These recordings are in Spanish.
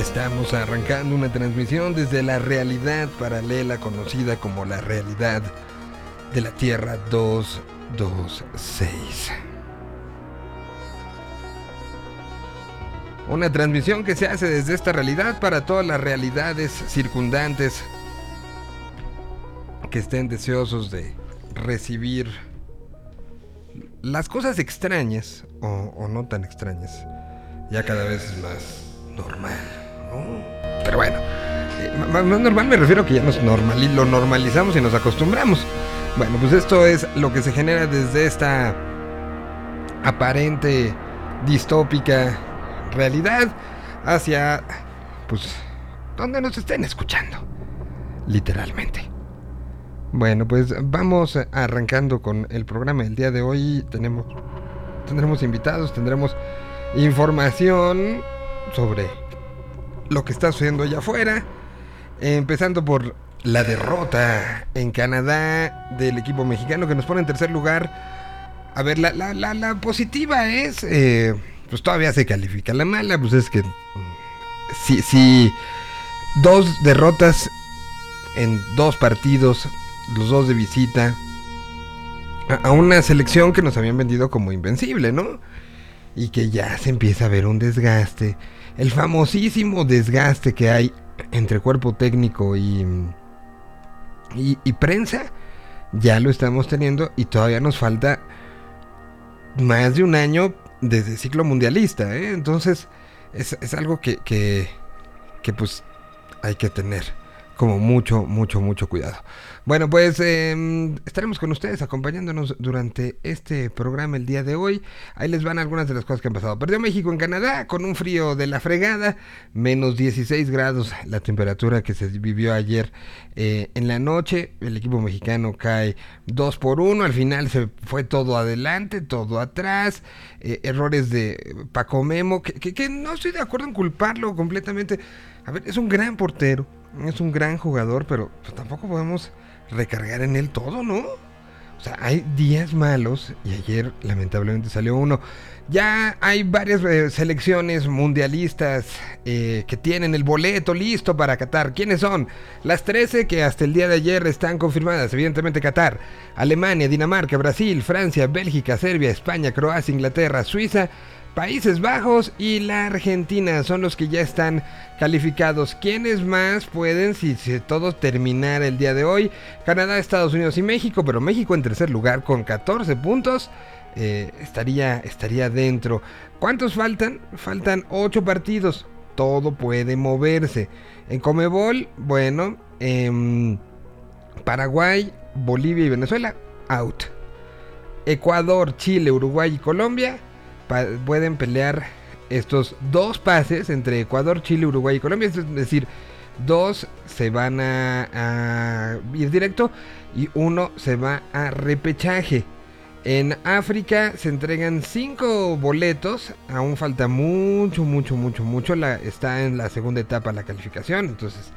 Estamos arrancando una transmisión desde la realidad paralela conocida como la realidad de la Tierra 226. Una transmisión que se hace desde esta realidad para todas las realidades circundantes que estén deseosos de recibir las cosas extrañas o, o no tan extrañas. Ya cada vez es más normal. Pero bueno, eh, más normal me refiero a que ya nos lo normalizamos y nos acostumbramos. Bueno, pues esto es lo que se genera desde esta aparente distópica realidad hacia, pues, donde nos estén escuchando. Literalmente. Bueno, pues vamos arrancando con el programa del día de hoy. Tenemos, tendremos invitados, tendremos información sobre lo que está sucediendo allá afuera. Empezando por la derrota en Canadá del equipo mexicano que nos pone en tercer lugar. A ver, la, la- la- positiva es, eh, pues todavía se califica. La mala, pues es que mm, si, si dos derrotas en dos partidos, los dos de visita, a, a una selección que nos habían vendido como invencible, ¿no? Y que ya se empieza a ver un desgaste, el famosísimo desgaste que hay entre cuerpo técnico y, y, prensa, ya lo estamos teniendo y todavía nos falta más de un año desde ciclo mundialista, ¿eh? Entonces es, es algo que, que, que pues hay que tener como mucho, mucho, mucho cuidado. Bueno, pues eh, estaremos con ustedes acompañándonos durante este programa el día de hoy. Ahí les van algunas de las cosas que han pasado. Perdió México en Canadá con un frío de la fregada, menos 16 grados la temperatura que se vivió ayer eh, en la noche. El equipo mexicano cae 2 por 1. Al final se fue todo adelante, todo atrás. Eh, errores de Paco Memo, que, que- que no estoy de acuerdo en culparlo completamente. A ver, es un gran portero, es un gran jugador, pero pues, tampoco podemos recargar en él todo, ¿no? O sea, hay días malos y ayer lamentablemente salió uno. Ya hay varias eh, selecciones mundialistas eh, que tienen el boleto listo para Qatar. ¿Quiénes son? Las 13 que hasta el día de ayer están confirmadas. Evidentemente Qatar, Alemania, Dinamarca, Brasil, Francia, Bélgica, Serbia, España, Croacia, Inglaterra, Suiza, Países Bajos y la Argentina son los que ya están calificados. ¿Quiénes más pueden si, si todo terminara el día de hoy? Canadá, Estados Unidos y México, pero México en tercer lugar con 14 puntos. eh, estaría, estaría dentro. ¿Cuántos faltan? Faltan 8 partidos. Todo puede moverse. En Comebol, bueno, em, Paraguay, Bolivia y Venezuela, out. Ecuador, Chile, Uruguay y Colombia pueden pelear estos dos pases entre Ecuador, Chile, Uruguay y Colombia. Es decir, dos se van a, ir directo y uno se va a repechaje. En África se entregan cinco boletos. Aún falta mucho, mucho, mucho, mucho. La, está en la segunda etapa la calificación. Entonces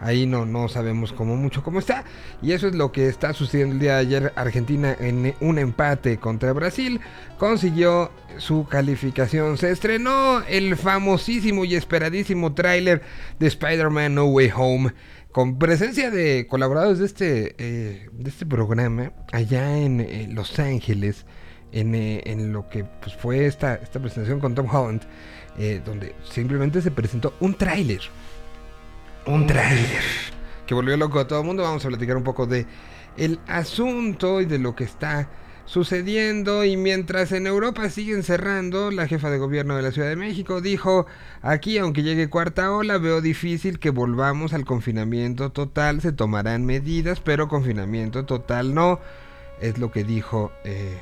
ahí no, no sabemos cómo mucho cómo está. Y eso es lo que está sucediendo el día de ayer. Argentina en un empate contra Brasil consiguió su calificación. Se estrenó el famosísimo y esperadísimo tráiler de Spider-Man No Way Home. Con presencia de colaboradores de este, eh, de este programa allá en Los Ángeles, en, eh, en lo que pues, fue esta, esta presentación con Tom Holland, eh, donde simplemente se presentó un tráiler un tráiler que volvió loco a todo el mundo. Vamos a platicar un poco de el asunto y de lo que está sucediendo. Y mientras en Europa siguen cerrando, la jefa de gobierno de la Ciudad de México dijo, aquí aunque llegue cuarta ola, veo difícil que volvamos al confinamiento total. Se tomarán medidas, pero confinamiento total no. Es lo que dijo, eh,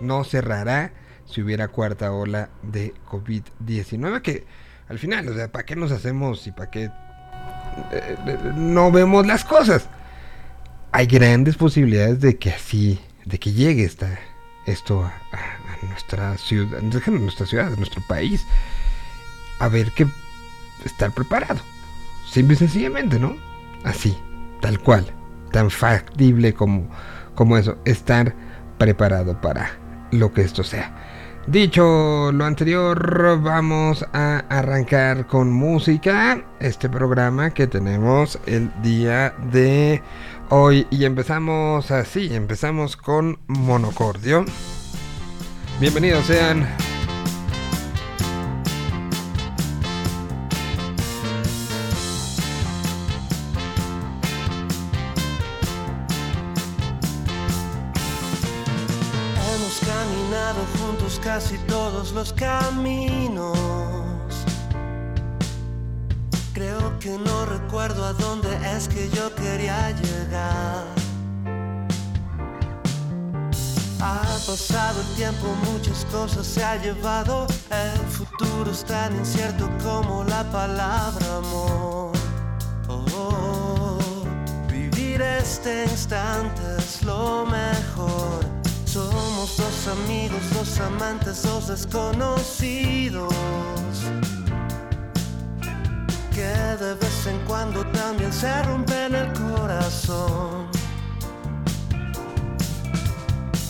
no cerrará si hubiera cuarta ola de COVID-19. Que al final, o sea, ¿para qué nos hacemos y para qué no vemos las cosas. Hay grandes posibilidades de que así, de que llegue esta, esto a, nuestra ciudad, nuestra ciudad, a nuestro país. A ver que estar preparado. Simple y sencillamente, ¿no? Así, tal cual, tan factible como, como eso, estar preparado para lo que esto sea. Dicho lo anterior, vamos a arrancar con música este programa que tenemos el día de hoy. Y empezamos así, empezamos con Monocordio. Bienvenidos sean casi todos los caminos. Creo que no recuerdo a dónde es que yo quería llegar. Ha pasado el tiempo, muchas cosas se ha llevado. El futuro es tan incierto como la palabra amor. Oh, vivir este instante es lo mejor. Somos dos amigos, dos amantes, dos desconocidos. Que de vez en cuando también se rompen el corazón.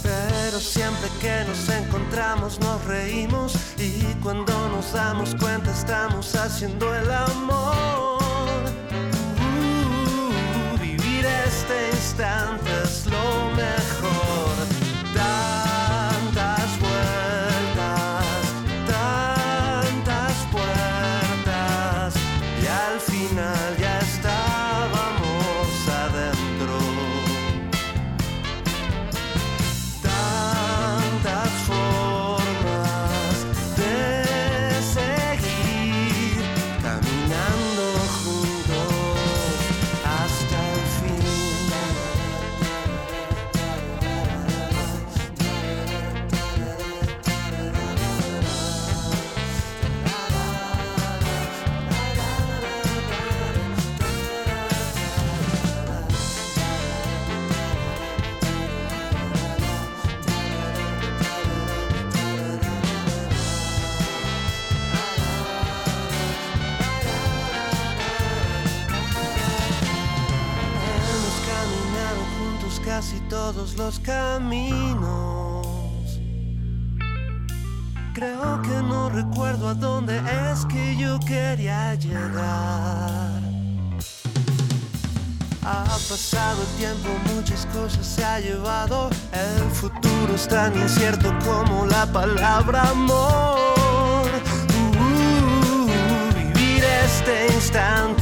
Pero siempre que nos encontramos nos reímos y cuando nos damos cuenta estamos haciendo el amor. Uh, vivir este instante es lo mejor. Los caminos. Creo que no recuerdo a dónde es que yo quería llegar. Ha pasado el tiempo, muchas cosas se ha llevado. El futuro es tan incierto como la palabra amor. Uh, vivir este instante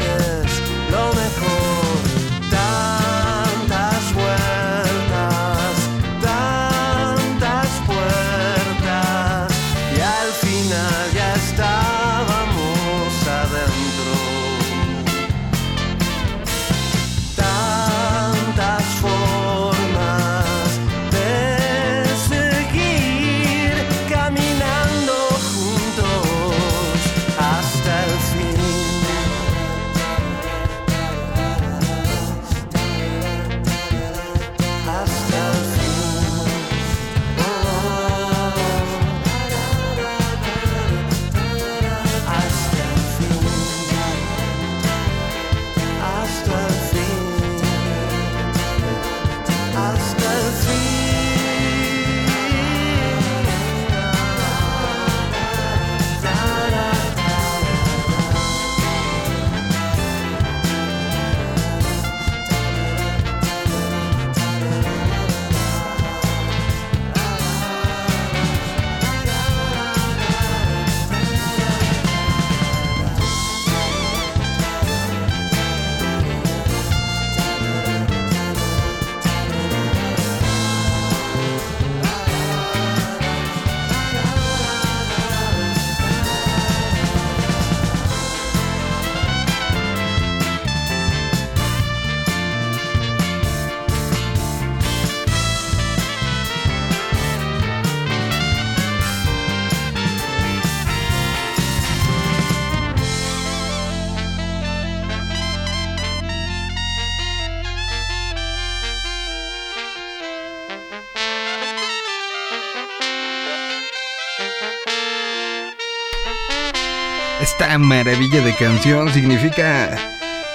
maravilla de canción. Significa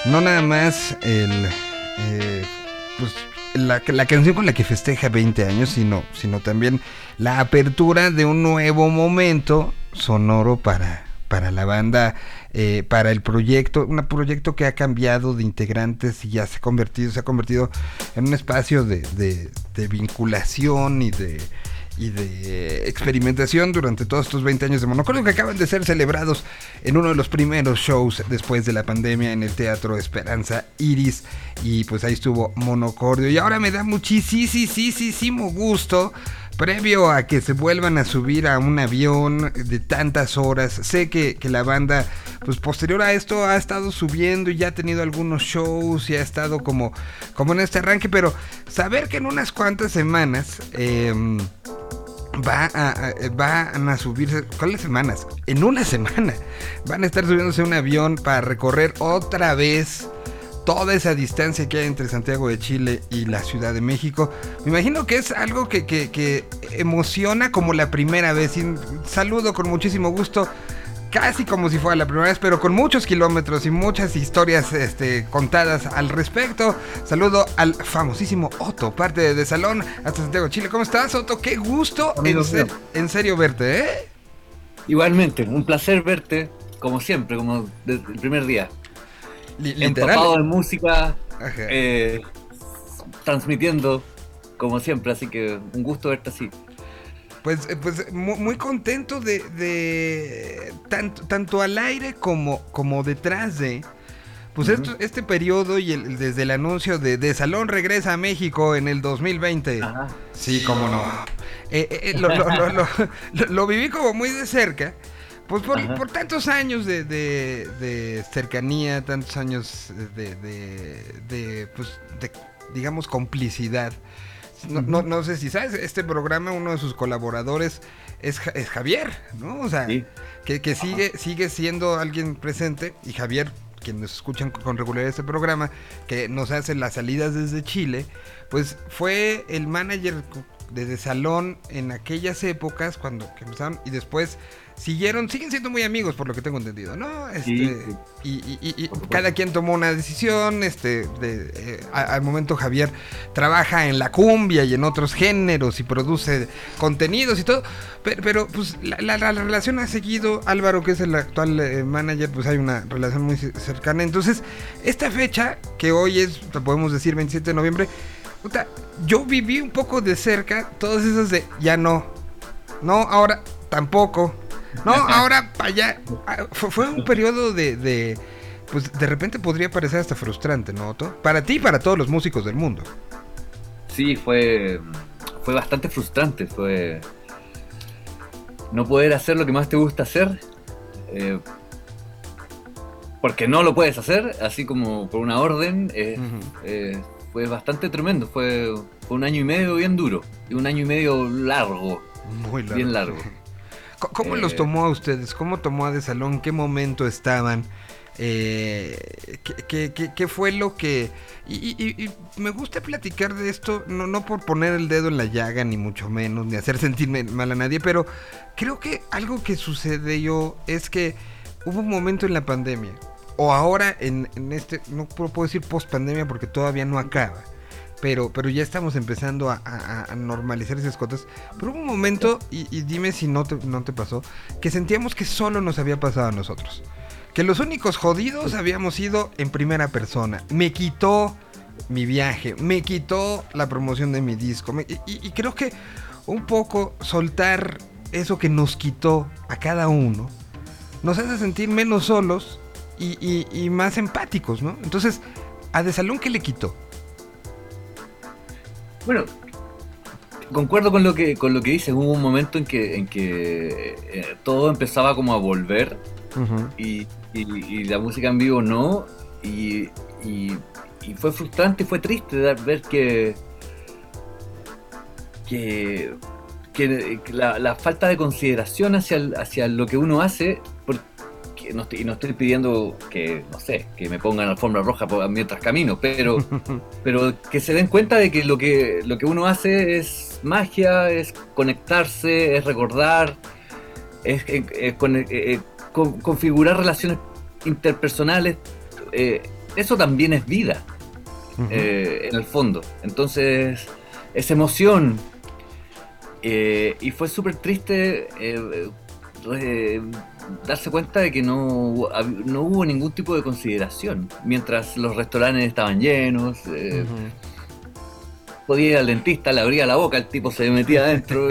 no nada más el, eh, pues, la, la, canción con la que festeja 20 años, sino, sino también la apertura de un nuevo momento sonoro para, para la banda, eh, para el proyecto, un proyecto que ha cambiado de integrantes y ya se ha convertido, se ha convertido en un espacio de, de vinculación y de y de experimentación durante todos estos 20 años de Monocordio que acaban de ser celebrados en uno de los primeros shows después de la pandemia en el Teatro Esperanza Iris y pues ahí estuvo Monocordio y ahora me da muchísimo gusto previo a que se vuelvan a subir a un avión de tantas horas. Sé que, la banda, pues posterior a esto, ha estado subiendo y ya ha tenido algunos shows y ha estado como, como en este arranque, pero saber que en unas cuantas semanas... Eh, va a, van a subirse, ¿cuáles semanas? En una semana van a estar subiéndose un avión para recorrer otra vez toda esa distancia que hay entre Santiago de Chile y la Ciudad de México. Me imagino que es algo que, que emociona como la primera vez. Saludo con muchísimo gusto casi como si fuera la primera vez, pero con muchos kilómetros y muchas historias este, contadas al respecto. Saludo al famosísimo Otto, parte de, Salón hasta Santiago, Chile. ¿Cómo estás, Otto? Qué gusto en, serio verte, ¿eh? Igualmente, un placer verte, como siempre, como desde el primer día. Literal. Empapado en música, eh, transmitiendo, como siempre, así que un gusto verte así. Pues, eh, pues muy, contento de, tanto, tanto al aire como, como detrás de... Pues este periodo y el, desde el anuncio de, de, Salón regresa a México en el 2020. Sí, cómo no. Eh, eh, lo, viví como muy de cerca. Pues por, tantos años de, cercanía, tantos años de, de, pues, de, digamos, complicidad. No, no, sé si sabes, este programa, uno de sus colaboradores es, es Javier, ¿no? O sea, que, sigue, sigue siendo alguien presente y Javier, quien nos escuchan con regularidad este programa, que nos hace las salidas desde Chile, pues fue el manager desde Salón en aquellas épocas cuando empezaron y después siguieron, siguen siendo muy amigos por lo que tengo entendido, ¿no? Este, Y, cada quien tomó una decisión, este, de, eh, al momento Javier trabaja en la cumbia y en otros géneros y produce contenidos y todo, pero, pues la, relación ha seguido, Álvaro que es el actual eh, manager, pues hay una relación muy cercana, entonces esta fecha que hoy es, podemos decir 27 de noviembre, yo viví un poco de cerca todas esas de ya no, no, ahora tampoco, no, ahora allá. Ah, fue, un periodo de, Pues de repente podría parecer hasta frustrante, ¿no, Otto? Para ti y para todos los músicos del mundo. Sí, fue. Fue bastante frustrante. Fue. No poder hacer lo que más te gusta hacer. Eh, porque no lo puedes hacer, así como por una orden. Eh, eh, fue bastante tremendo. Fue, fue un año y medio bien duro. Y un año y medio largo. Muy largo. Bien largo. ¿Cómo los eh, tomó a ustedes? ¿Cómo tomó a De Salón? ¿Qué momento estaban? Eh, ¿qué, fue lo que... Y, me gusta platicar de esto, no, no por poner el dedo en la llaga, ni mucho menos, ni hacer sentirme mal a nadie, pero creo que algo que sucedió es que hubo un momento en la pandemia, o ahora en, en este, no puedo decir post pandemia porque todavía no acaba, pero, pero ya estamos empezando a, normalizar esas cosas. Pero hubo un momento, y, dime si no te, pasó, que sentíamos que solo nos había pasado a nosotros. Que los únicos jodidos habíamos ido en primera persona. Me quitó mi viaje, me quitó la promoción de mi disco. y, creo que un poco soltar eso que nos quitó a cada uno nos hace sentir menos solos y, y más empáticos, ¿no? Entonces, a Desalón, ¿qué le quitó? Bueno, concuerdo con lo que con lo que dices. Hubo un momento en que en que eh, todo empezaba como a volver y, la música en vivo no y, fue frustrante, y fue triste ver que que, la, falta de consideración hacia, hacia lo que uno hace no estoy, no estoy pidiendo que, no sé, que me pongan alfombra roja mientras camino, pero, pero que se den cuenta de que lo que, lo que uno hace es magia, es conectarse, es recordar, es, eh, eh, eh, configurar relaciones interpersonales. eso también es vida. eh, en el fondo. Entonces, esa emoción. y fue súper triste darse cuenta de que no, no hubo ningún tipo de consideración. Mientras los restaurantes estaban llenos, eh, podía ir al dentista, le abría la boca, el tipo se metía adentro.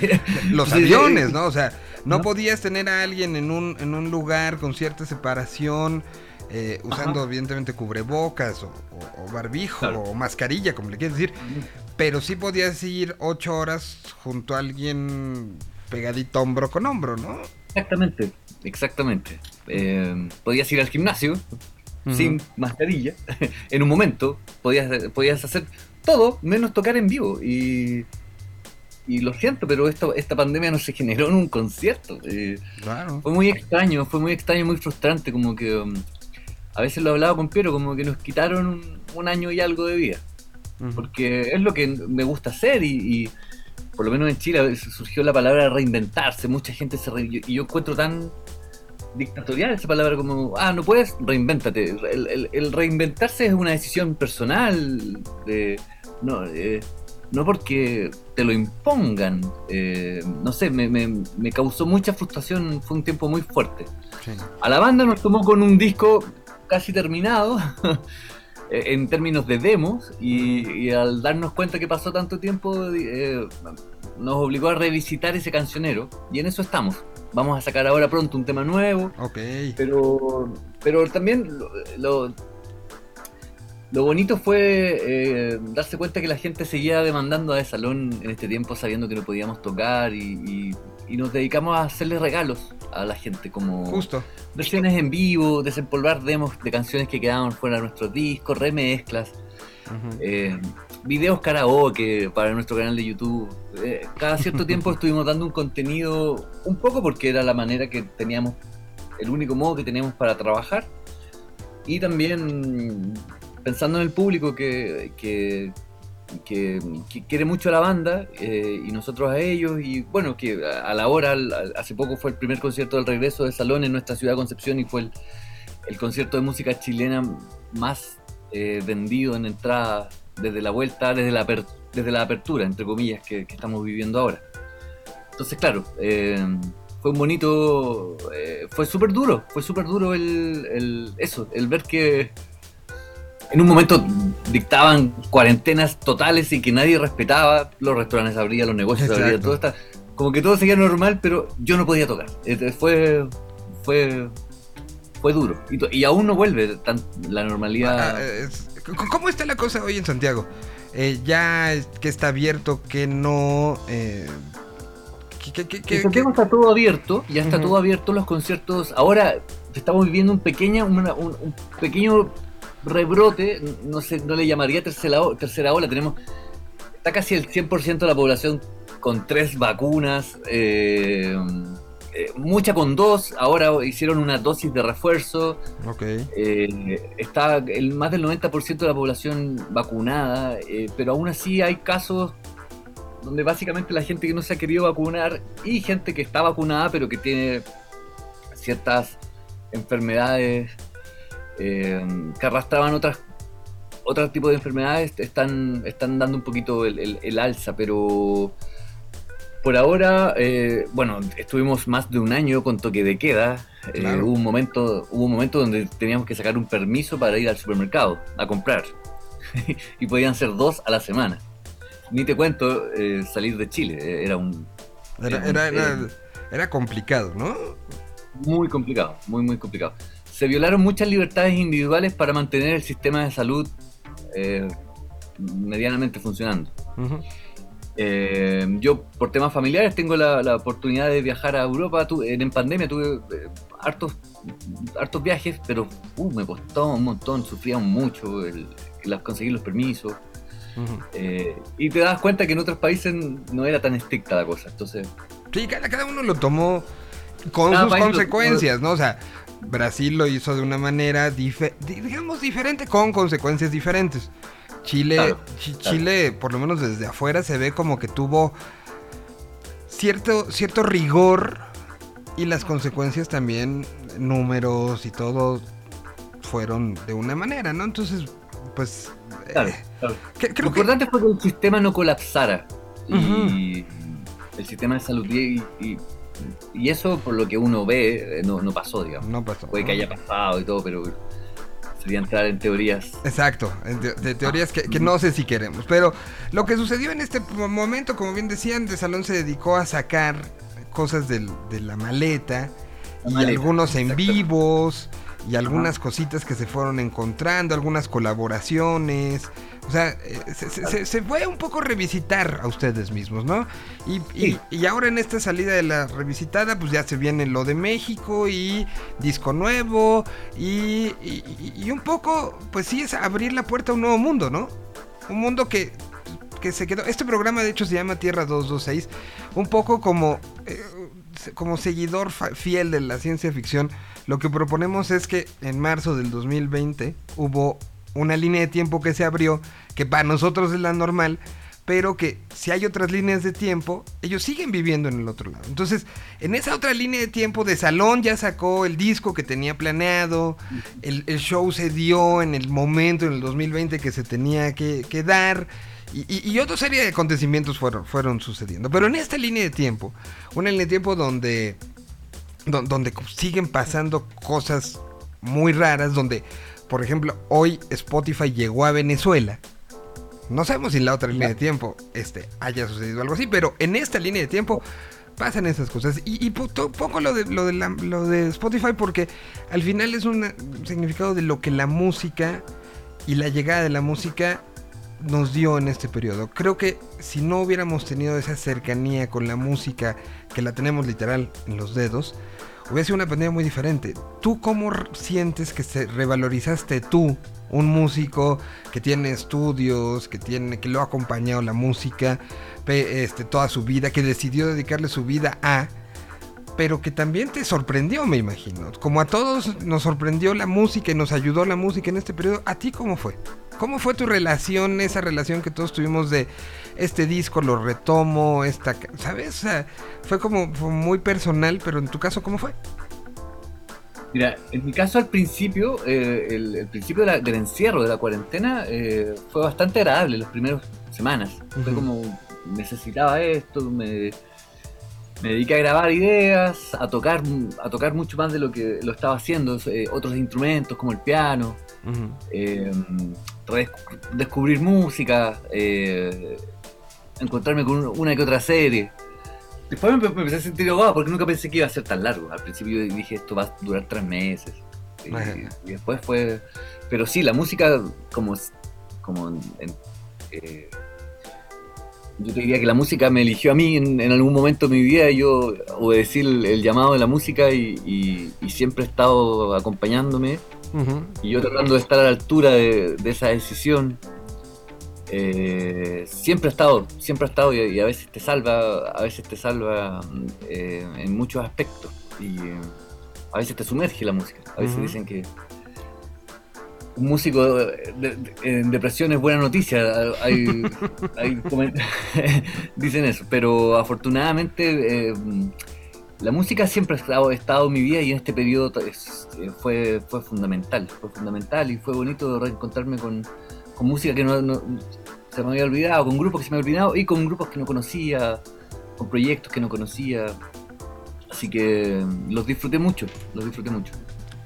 Los aviones, ¿no? O sea, no, ¿No? podías tener a alguien en un, en un lugar con cierta separación, eh, usando Ajá. evidentemente cubrebocas o, o- o barbijo Claro. o mascarilla, como le quieres decir. Pero sí podías ir ocho horas junto a alguien pegadito hombro con hombro, ¿no? Exactamente, exactamente. Eh, podías ir al gimnasio sin mascarilla. en un momento podías, podías hacer todo menos tocar en vivo. Y, y lo siento, pero esto, esta pandemia no se generó en un concierto. Eh, Claro. fue muy extraño, fue muy extraño, muy frustrante. Como que um, a veces lo hablaba con Piero, como que nos quitaron un, un año y algo de vida. Porque es lo que me gusta hacer y, y por lo menos en Chile surgió la palabra reinventarse, mucha gente se re- y yo encuentro tan dictatorial esa palabra como, ah, no puedes, reinvéntate. El, el- el reinventarse es una decisión personal, no, eh, no porque te lo impongan. eh, no sé, me, me- me causó mucha frustración, fue un tiempo muy fuerte. Sí. A la banda nos tomó con un disco casi terminado, en términos de demos, y, y al darnos cuenta que pasó tanto tiempo, eh, nos obligó a revisitar ese cancionero, y en eso estamos. Vamos a sacar ahora pronto un tema nuevo, Ok. pero, pero también lo, lo, lo bonito fue eh, darse cuenta que la gente seguía demandando a de salón en este tiempo sabiendo que no podíamos tocar y, y- y nos dedicamos a hacerle regalos a la gente como Justo. versiones en vivo, desempolvar demos de canciones que quedaban fuera de nuestros discos, remezclas, eh, videos karaoke para nuestro canal de YouTube. Eh, cada cierto tiempo estuvimos dando un contenido un poco porque era la manera que teníamos, el único modo que teníamos para trabajar. Y también pensando en el público que, que, que- quiere mucho a la banda eh, y nosotros a ellos. Y bueno, que a la hora, hace poco fue el primer concierto del regreso de Salón en nuestra ciudad de Concepción y fue el, el concierto de música chilena más eh, vendido en entrada desde la vuelta, desde la, aper- desde la apertura, entre comillas, que, estamos viviendo ahora. Entonces, claro, eh, fue un bonito, fue súper duro, fue súper duro el- eso, el ver que en un momento dictaban cuarentenas totales y que nadie respetaba, los restaurantes abrían, los negocios Exacto. abrían, todo está, como que todo seguía normal, pero yo no podía tocar. Fue, fue, fue duro. Y, aún no vuelve tan, la normalidad. Ah, c- ¿Cómo está la cosa hoy en Santiago? Eh, ya que está abierto, que no. Eh, Santiago está todo abierto, ya está todo abierto los conciertos. Ahora estamos viviendo un pequeña, una- un, un pequeño rebrote, no sé, no le llamaría tercera, tercera ola, tenemos, está casi el 100% de la población con tres vacunas, eh, eh, mucha con dos, ahora hicieron una dosis de refuerzo, eh, está el más del 90% de la población vacunada, pero aún así hay casos donde básicamente la gente que no se ha querido vacunar y gente que está vacunada pero que tiene ciertas enfermedades eh, que arrastraban otras otro tipo de enfermedades están, están dando un poquito el, el- el alza, pero por ahora, eh, bueno, estuvimos más de un año con toque de queda. Eh, Claro. hubo, un momento, hubo un momento donde teníamos que sacar un permiso para ir al supermercado a comprar. y podían ser dos a la semana. Ni te cuento eh, salir de Chile. Era un Era, era, era, era complicado, ¿no? muy complicado, muy, muy complicado. Se violaron muchas libertades individuales para mantener el sistema de salud eh, medianamente funcionando. Eh, yo, por temas familiares, tengo la, la oportunidad de viajar a Europa. Tu- en, en pandemia tuve eh, hartos, hartos viajes, pero uh, me costó un montón, sufría mucho el, el conseguir los permisos. Y te das cuenta que en otros países no era tan estricta la cosa. Entonces, Sí, cada, cada uno lo tomó con sus lo- consecuencias, ¿no? O sea, Brasil lo hizo de una manera, dife- digamos, diferente, con consecuencias diferentes. Chile, Claro, Chi- claro. Chile, por lo menos desde afuera, se ve como que tuvo cierto, cierto rigor y las consecuencias también, números y todo, fueron de una manera, ¿no? Entonces, pues... Claro, eh, Lo que... importante fue que el sistema no colapsara. Y el sistema de salud. Y, y- y eso, por lo que uno ve, eh, no, no pasó, digamos. No pasó. Puede que ¿no? haya pasado y todo, pero sería entrar en teorías. Exacto, en te- de teorías que, que no sé si queremos. Pero lo que sucedió en este momento, como bien decían, de Salón se dedicó a sacar cosas del- de la maleta La y maleta, algunos en vivos y algunas cositas que se fueron encontrando, algunas colaboraciones. O sea, eh, se, se- se- se fue un poco revisitar a ustedes mismos, ¿no? Y, y- Sí. y ahora en esta salida de la revisitada, pues ya se viene lo de México y disco nuevo y, y- un poco, pues sí, es abrir la puerta a un nuevo mundo, ¿no? Un mundo que, que se quedó. Este programa, de hecho, se llama Tierra 226, un poco como, eh, como seguidor fiel de la ciencia ficción. Lo que proponemos es que en marzo del 2020 hubo una línea de tiempo que se abrió, que para nosotros es la normal, pero que si hay otras líneas de tiempo, ellos siguen viviendo en el otro lado. Entonces, en esa otra línea de tiempo de Salón ya sacó el disco que tenía planeado, el, el show se dio en el momento, en el 2020 que se tenía que, que dar. Y, y- y otra serie de acontecimientos fueron, fueron sucediendo. Pero en esta línea de tiempo, una línea de tiempo donde, don- donde siguen pasando cosas muy raras, donde, por ejemplo, hoy Spotify llegó a Venezuela. No sabemos si en la otra línea de tiempo este, haya sucedido algo así, pero en esta línea de tiempo pasan esas cosas. Y, y pongo lo de, lo, de la- lo de Spotify porque al final es un significado de lo que la música y la llegada de la música nos dio en este periodo. Creo que si no hubiéramos tenido esa cercanía con la música, que la tenemos literal en los dedos, hubiera sido una pandemia muy diferente. ¿Tú cómo sientes que se revalorizaste tú, un músico que tiene estudios, que tiene que lo ha acompañado la música este, toda su vida, que decidió dedicarle su vida a pero que también te sorprendió, me imagino. Como a todos nos sorprendió la música y nos ayudó la música en este periodo, ¿a ti cómo fue? ¿Cómo fue tu relación, esa relación que todos tuvimos de este disco, lo retomo, esta, ¿sabes? O sea, fue como fue muy personal, pero en tu caso, ¿cómo fue? Mira, en mi caso al principio, eh, el, el principio de la- del encierro, de la cuarentena, eh, fue bastante agradable las primeras semanas. Fue como, necesitaba esto, me, me dediqué a grabar ideas, a tocar, a tocar mucho más de lo que lo estaba haciendo, eh, otros instrumentos como el piano, eh, descubrir música, eh, encontrarme con una que otra serie. Después me, me empecé a sentir ahogado porque nunca pensé que iba a ser tan largo. Al principio dije esto va a durar tres meses. Y, después fue... Pero sí, la música como... como en- eh, yo te diría que la música me eligió a mí en, en algún momento de mi vida y yo obedecí el, el llamado de la música y, y- y siempre he estado acompañándome Ujú. y yo tratando de estar a la altura de, de esa decisión. Eh, siempre ha estado, siempre ha estado y, y a veces te salva, a veces te salva eh, en muchos aspectos y eh, a veces te sumerge la música. A veces dicen que un músico de- de- en depresión es buena noticia. Hay, hay dicen eso, pero afortunadamente la música siempre ha estado, ha estado en mi vida y en este periodo es- fue, fue fundamental, fue fundamental y fue bonito reencontrarme con, con música que no, no- se me había olvidado, con grupos que se me había olvidado y con grupos que no conocía, con proyectos que no conocía. Así que mm, los disfruté mucho, los disfruté mucho.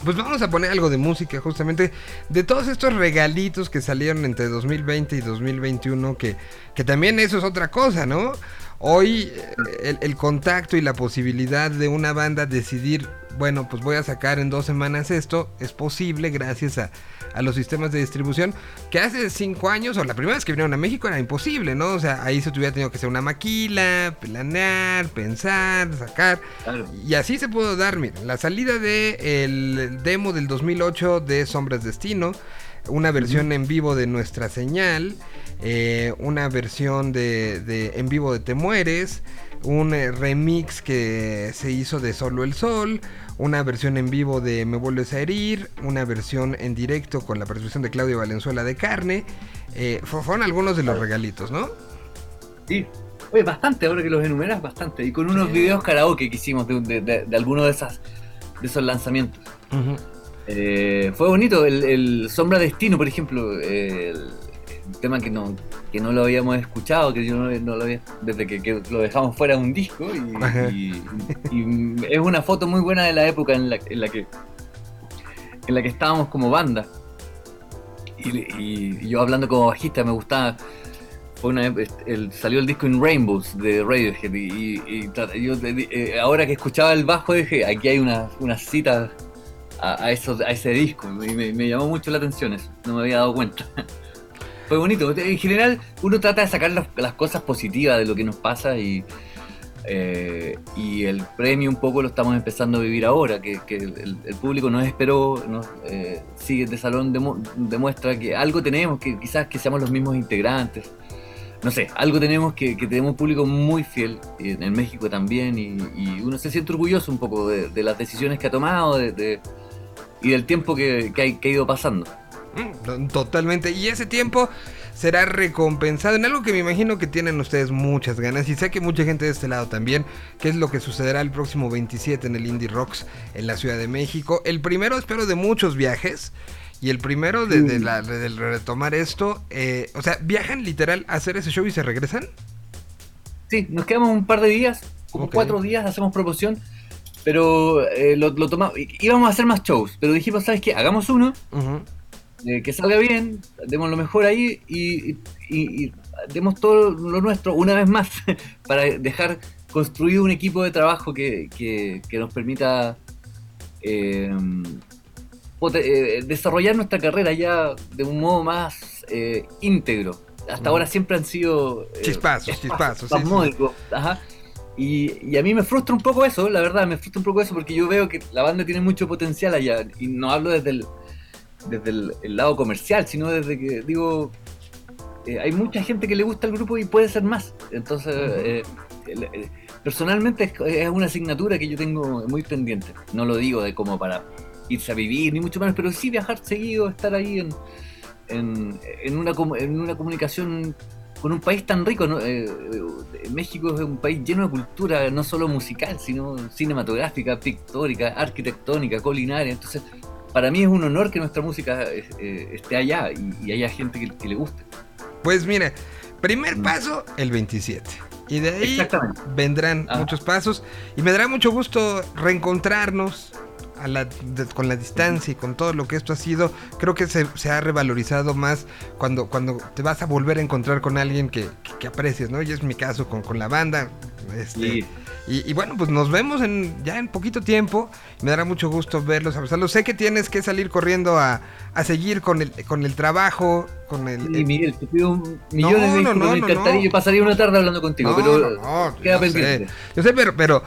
Pues vamos a poner algo de música, justamente de todos estos regalitos que salieron entre 2020 y 2021, que, que también eso es otra cosa, ¿no? Hoy eh, el, el contacto y la posibilidad de una banda decidir, bueno, pues voy a sacar en dos semanas esto, es posible gracias a, a los sistemas de distribución, que hace cinco años, o la primera vez que vinieron a México, era imposible, ¿no? O sea, ahí se tuviera tenido que hacer una maquila, planear, pensar, sacar. Claro. Y así se pudo dar, miren, la salida de el demo del 2008 de Sombras Destino, una versión en vivo de Nuestra Señal, eh, una versión de, de en vivo de Te Mueres, un eh, remix que se hizo de Solo el Sol, una versión en vivo de Me Vuelves a Herir, una versión en directo con la participación de Claudio Valenzuela de Carne. eh, fu- fueron algunos de los regalitos, ¿no? Sí. Oye, bastante, ahora que los enumeras, bastante. Y con unos videos karaoke que hicimos de, de, de, de algunos de, esas, de esos lanzamientos. Eh, fue bonito, el, el, Sombra Destino, por ejemplo, el, tema que no, que no lo habíamos escuchado, que yo no, lo había, desde que, lo dejamos fuera de un disco, y, es una foto muy buena de la época en la, en la que en la que estábamos como banda. Y, yo hablando como bajista me gustaba. Fue una, el, salió el disco In Rainbows de Radiohead y, yo eh, ahora que escuchaba el bajo dije, aquí hay unas una citas a, eso, a ese disco y me, llamó mucho la atención eso, no me había dado cuenta. Fue bonito, en general uno trata de sacar las cosas positivas de lo que nos pasa y, eh, y el premio un poco lo estamos empezando a vivir ahora, que, el, público nos esperó, nos, eh, sigue de salón, demuestra que algo tenemos, que quizás que seamos los mismos integrantes. No sé, algo tenemos que, tenemos un público muy fiel, en, México también, y, uno se siente orgulloso un poco de, las decisiones que ha tomado de, y del tiempo que, que, ha ido pasando. Mm, totalmente, y ese tiempo será recompensado en algo que me imagino que tienen ustedes muchas ganas y sé que mucha gente de este lado también, que es lo que sucederá el próximo 27 en el Indie Rocks en la Ciudad de México. El primero, espero, de muchos viajes. Y el primero de, retomar esto, eh, o sea, ¿viajan literal a hacer ese show y se regresan? Sí, nos quedamos un par de días, como cuatro días, hacemos promoción, pero eh, lo, tomamos, íbamos a hacer más shows, pero dijimos, ¿sabes qué? Hagamos uno, que salga bien, demos lo mejor ahí y, demos todo lo nuestro una vez más para dejar construido un equipo de trabajo que, nos permita eh, eh, desarrollar nuestra carrera ya de un modo más eh, íntegro. Hasta ahora siempre han sido chispazos, chispazos, Y, y, a mí me frustra un poco eso, la verdad, me frustra un poco eso porque yo veo que la banda tiene mucho potencial allá y no hablo desde el, desde el, lado comercial, sino desde que, digo, eh, hay mucha gente que le gusta el grupo y puede ser más. Entonces, eh, personalmente es, una asignatura que yo tengo muy pendiente. No lo digo de como para irse a vivir, ni mucho menos, pero sí viajar seguido, estar ahí en, en, una, en una comunicación con un país tan rico. Eh, México es un país lleno de cultura, no solo musical, sino cinematográfica, pictórica, arquitectónica, culinaria. Entonces, para mí es un honor que nuestra música eh, esté allá y, haya gente que, le guste. Pues mire, primer mm. paso, el 27. Y de ahí vendrán muchos pasos. Y me dará mucho gusto reencontrarnos con la distancia y con todo lo que esto ha sido. Creo que se, ha revalorizado más cuando, cuando te vas a volver a encontrar con alguien que, que, aprecias, ¿no? Y es mi caso con, con la banda. Este, y, bueno, pues nos vemos en, ya en poquito tiempo. Me dará mucho gusto verlos, abrazarlos. Sé que tienes que salir corriendo a, seguir con el, con el trabajo, con el... Sí, Miguel, te pido un millón de no, no, me encantaría. Yo pasaría una tarde hablando contigo, pero queda pendiente. Yo sé, pero, pero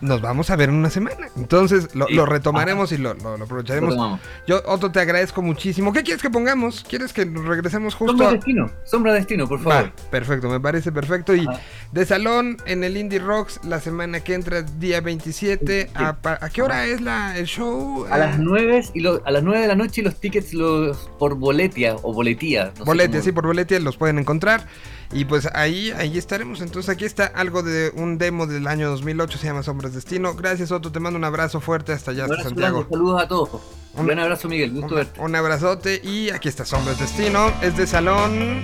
nos vamos a ver en una semana. Entonces lo, retomaremos y lo, aprovecharemos. Yo, Otto, te agradezco muchísimo. ¿Qué quieres que pongamos? ¿Quieres que regresemos justo? Sombra Destino, Sombra Destino, por favor. perfecto, me parece perfecto. Y de salón en el Indie Rocks la semana que entra, día 27. ¿A, qué hora es la, el show? A las 9 y a las 9 de la noche y los tickets los por boletia o boletía. boletia, sí, por boletia los pueden encontrar. Y pues ahí, ahí estaremos. Entonces aquí está algo de un demo del año 2008, se llama Sombras Destino. Gracias Otto, te mando un abrazo fuerte hasta allá, hasta Santiago. saludos a todos. Un, buen abrazo Miguel, gusto un, verte. Un abrazote y aquí está Sombras Destino, es de salón.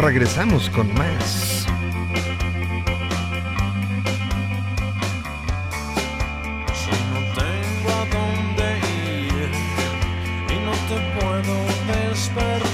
Regresamos con más. whisper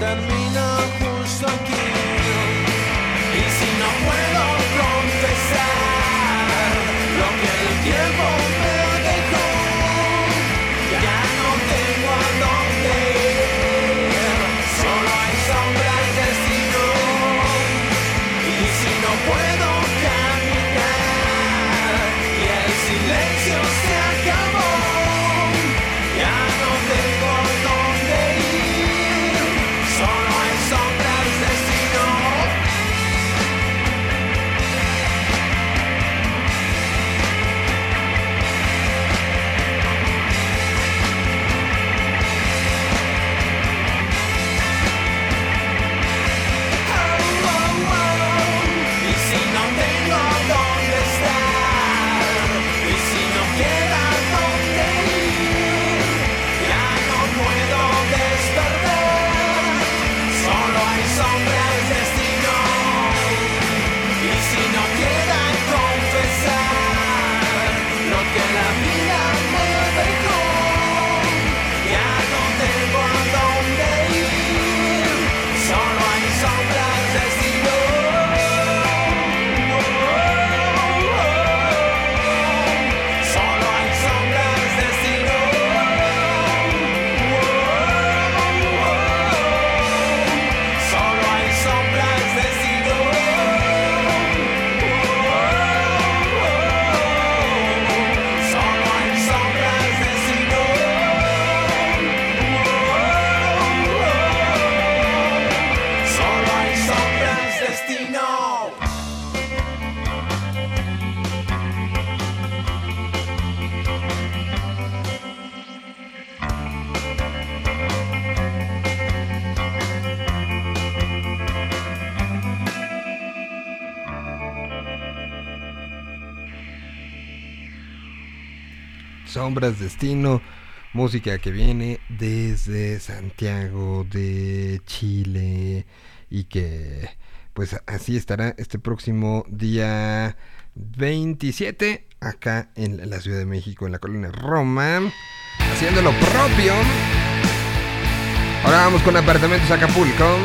than Sombras Destino, música que viene desde Santiago de Chile y que pues así estará este próximo día 27 acá en la Ciudad de México, en la colonia Roma, haciendo lo propio. Ahora vamos con Apartamentos Acapulco.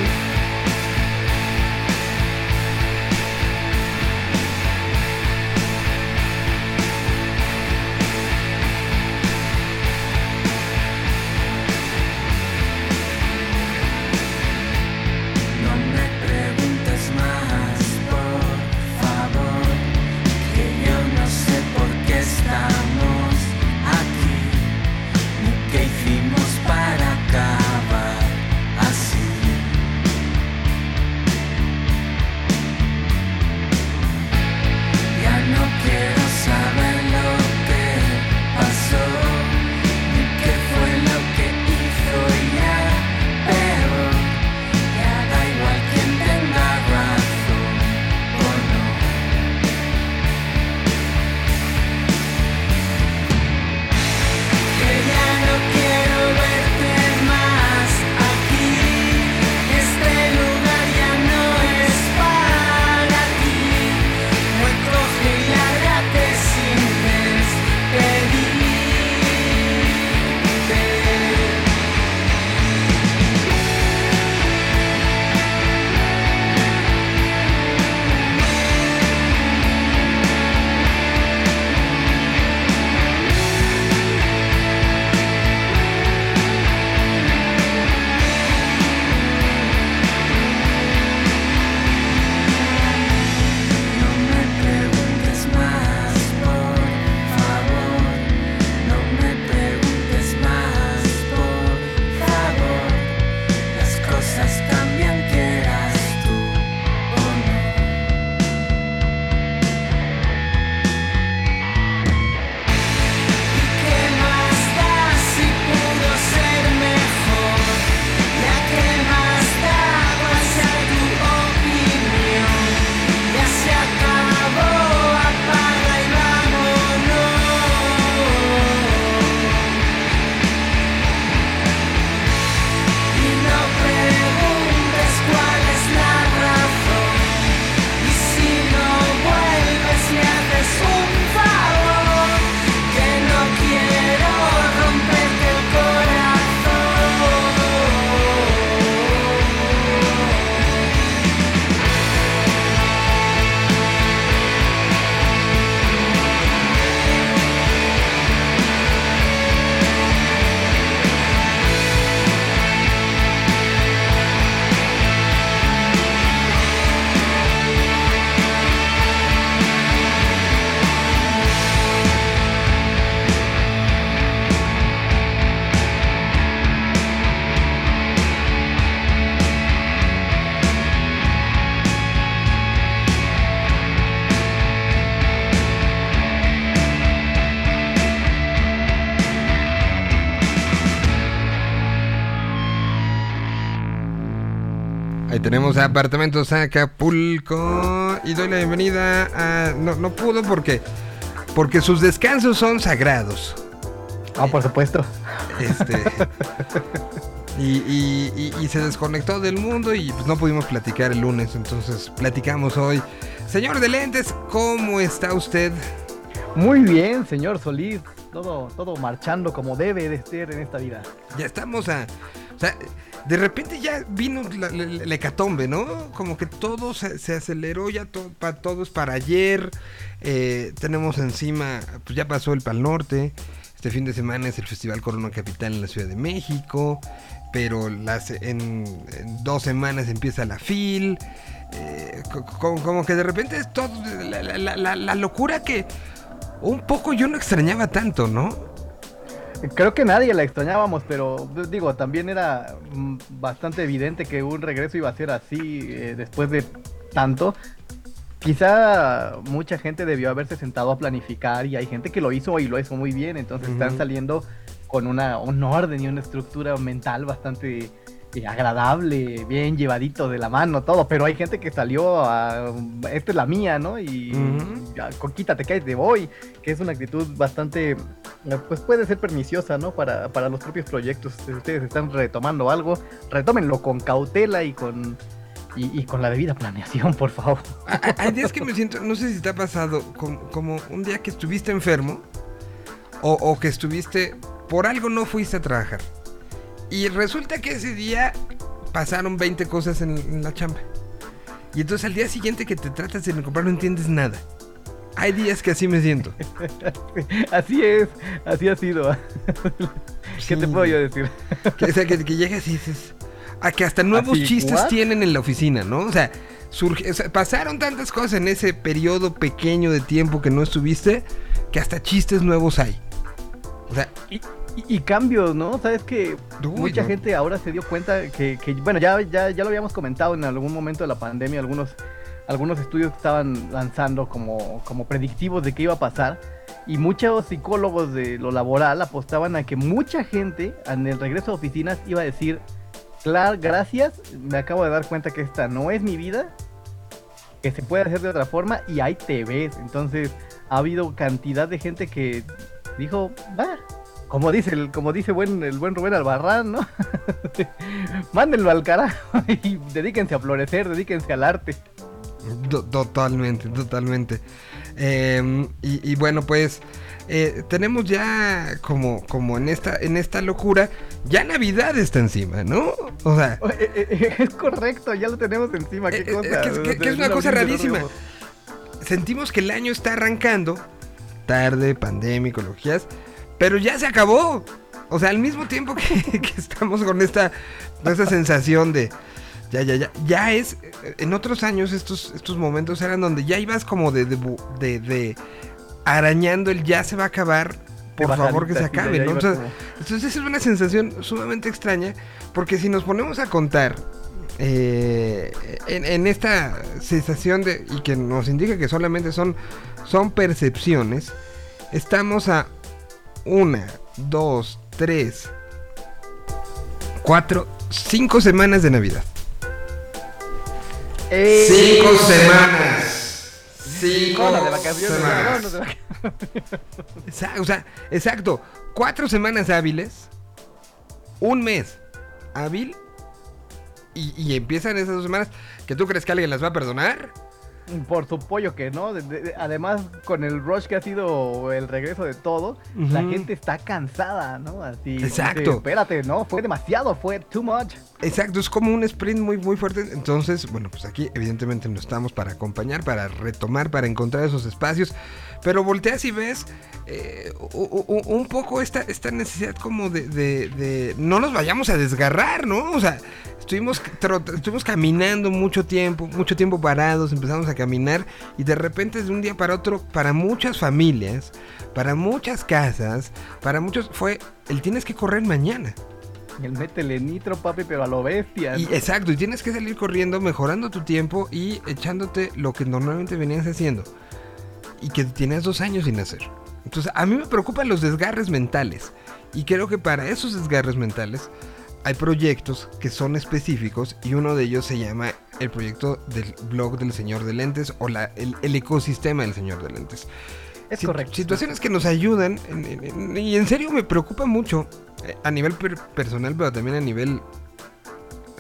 Tenemos a Apartamentos Acapulco y doy la bienvenida a... No, no pudo porque, porque sus descansos son sagrados. Ah, por supuesto. Este, y, y- y- y se desconectó del mundo y pues no pudimos platicar el lunes, entonces platicamos hoy. Señor de lentes, ¿cómo está usted? Muy bien, señor Solís. Todo, todo marchando como debe de ser en esta vida. Ya estamos a... O sea, de repente ya vino la, la- hecatombe, ¿no? Como que todo se, aceleró, ya todo, pa- todo es para ayer. Eh, tenemos encima, pues ya pasó el Pal Norte. Este fin de semana es el Festival Corona Capital en la Ciudad de México. Pero las, en, dos semanas empieza la FIL. eh, co- co- como que de repente es todo la locura que un poco yo no extrañaba tanto, ¿no? Creo que nadie la extrañábamos, pero digo, también era mm, bastante evidente que un regreso iba a ser así eh, después de tanto. Quizá mucha gente debió haberse sentado a planificar y hay gente que lo hizo y lo hizo muy bien, entonces están saliendo con una, un orden y una estructura mental bastante eh, agradable, bien llevadito de la mano, todo, pero hay gente que salió a, esta es la mía, ¿no? Y Ujú. ya, co- quítate que te voy, que es una actitud bastante, pues puede ser perniciosa, ¿no? Para, para los propios proyectos, si ustedes están retomando algo, retómenlo con cautela y con... Y, y con la debida planeación, por favor. Hay días que me siento, no sé si te ha pasado, como, como un día que estuviste enfermo o, o que estuviste, por algo no fuiste a trabajar. Y resulta que ese día pasaron 20 cosas en, en la chamba. Y entonces al día siguiente que te tratas de comprar no entiendes nada. Hay días que así me siento. Así es, así ha sido. ¿Qué te puedo yo decir? Que, o sea, que, que llegas y dices... A que hasta nuevos Así, chistes ¿what? tienen en la oficina, ¿no? O sea, surge- o sea, pasaron tantas cosas en ese periodo pequeño de tiempo que no estuviste que hasta chistes nuevos hay. O sea, Y, y- y cambios, ¿no? Sabes que Uy, mucha no. gente ahora se dio cuenta que, que, bueno, ya, ya, ya lo habíamos comentado en algún momento de la pandemia, algunos, algunos estudios que estaban lanzando como, como predictivos de qué iba a pasar. Y muchos psicólogos de lo laboral apostaban a que mucha gente en el regreso a oficinas iba a decir, claro, gracias, me acabo de dar cuenta que esta no es mi vida, que se puede hacer de otra forma y ahí te ves. Entonces ha habido cantidad de gente que dijo, va, como dice el, como dice buen, el buen Rubén Albarrán, ¿no? Mándenlo al carajo y dedíquense a florecer, dedíquense al arte. To- Totalmente, totalmente. Eh, y, y bueno, pues eh, tenemos ya como, como en esta, en esta locura, ya Navidad está encima, ¿no? O sea, Eh, eh, Es correcto, ya lo tenemos encima, qué cosa. que es- que- que es una cosa rarísima. sentimos que el año está arrancando, tarde, pandemia, ecologías, pero ya se acabó. O sea, al mismo tiempo que, que estamos con esta, con esta sensación de... Ya, ya, ya. Ya es... En otros años estos, estos momentos eran donde ya ibas como de, de, bu- de- de arañando el ya se va a acabar. Por favor que se acabe, Entonces, como- entonces es una sensación sumamente extraña porque si nos ponemos a contar eh, en, en esta sensación de y que nos indica que solamente son son percepciones, estamos a una, dos, tres, cuatro, cinco semanas de Navidad. ¡Eh! Cinco semanas. Cinco de vacaciones, semanas. de vacaciones. O sea, exacto. Cuatro semanas hábiles. Un mes hábil. Y, y empiezan esas dos semanas. ¿Que tú crees que alguien las va a perdonar? Por su pollo que no. de- de- además, con el rush que ha sido el regreso de todo, la gente está cansada, ¿no? Así. Exacto. dice, Espérate, no, fue demasiado, fue too much. Exacto, es como un sprint muy, muy fuerte. Entonces, bueno, pues aquí evidentemente no estamos para acompañar, para retomar, para encontrar esos espacios. Pero volteas y ves eh, un poco esta, esta necesidad como de, de- de no nos vayamos a desgarrar, ¿no? O sea, estuvimos, estuvimos caminando mucho tiempo, mucho tiempo parados, empezamos a caminar y de repente de un día para otro, para muchas familias, para muchas casas, para muchos, fue el tienes que correr mañana. El métele nitro, papi, pero a lo bestia. Y exacto, y tienes que salir corriendo, mejorando tu tiempo y echándote lo que normalmente venías haciendo. Y que tienes dos años sin hacer. Entonces, a mí me preocupan los desgarres mentales. Y creo que para esos desgarres mentales hay proyectos que son específicos y uno de ellos se llama el proyecto del blog del señor de lentes o la, el, el ecosistema del señor de lentes. Es correcto. Situaciones que nos ayudan en- en- en- y en serio me preocupa mucho eh, a nivel per- personal, pero también a nivel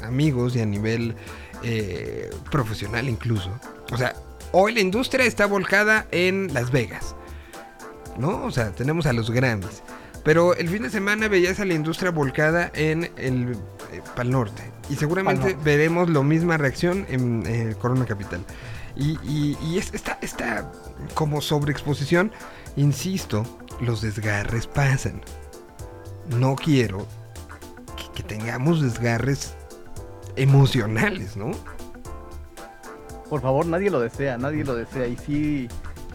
amigos y a nivel eh, profesional incluso. O sea, hoy la industria está volcada en Las Vegas, ¿no? O sea, tenemos a los Grammys. Pero el fin de semana veías a la industria volcada en el eh, Pal Norte. Y seguramente Norte. veremos la misma reacción en eh, Corona Capital. Y, y- y es- esta, esta como sobreexposición, insisto, los desgarres pasan. No quiero que, que tengamos desgarres emocionales, ¿no? Por favor, nadie lo desea, nadie lo desea. Y sí,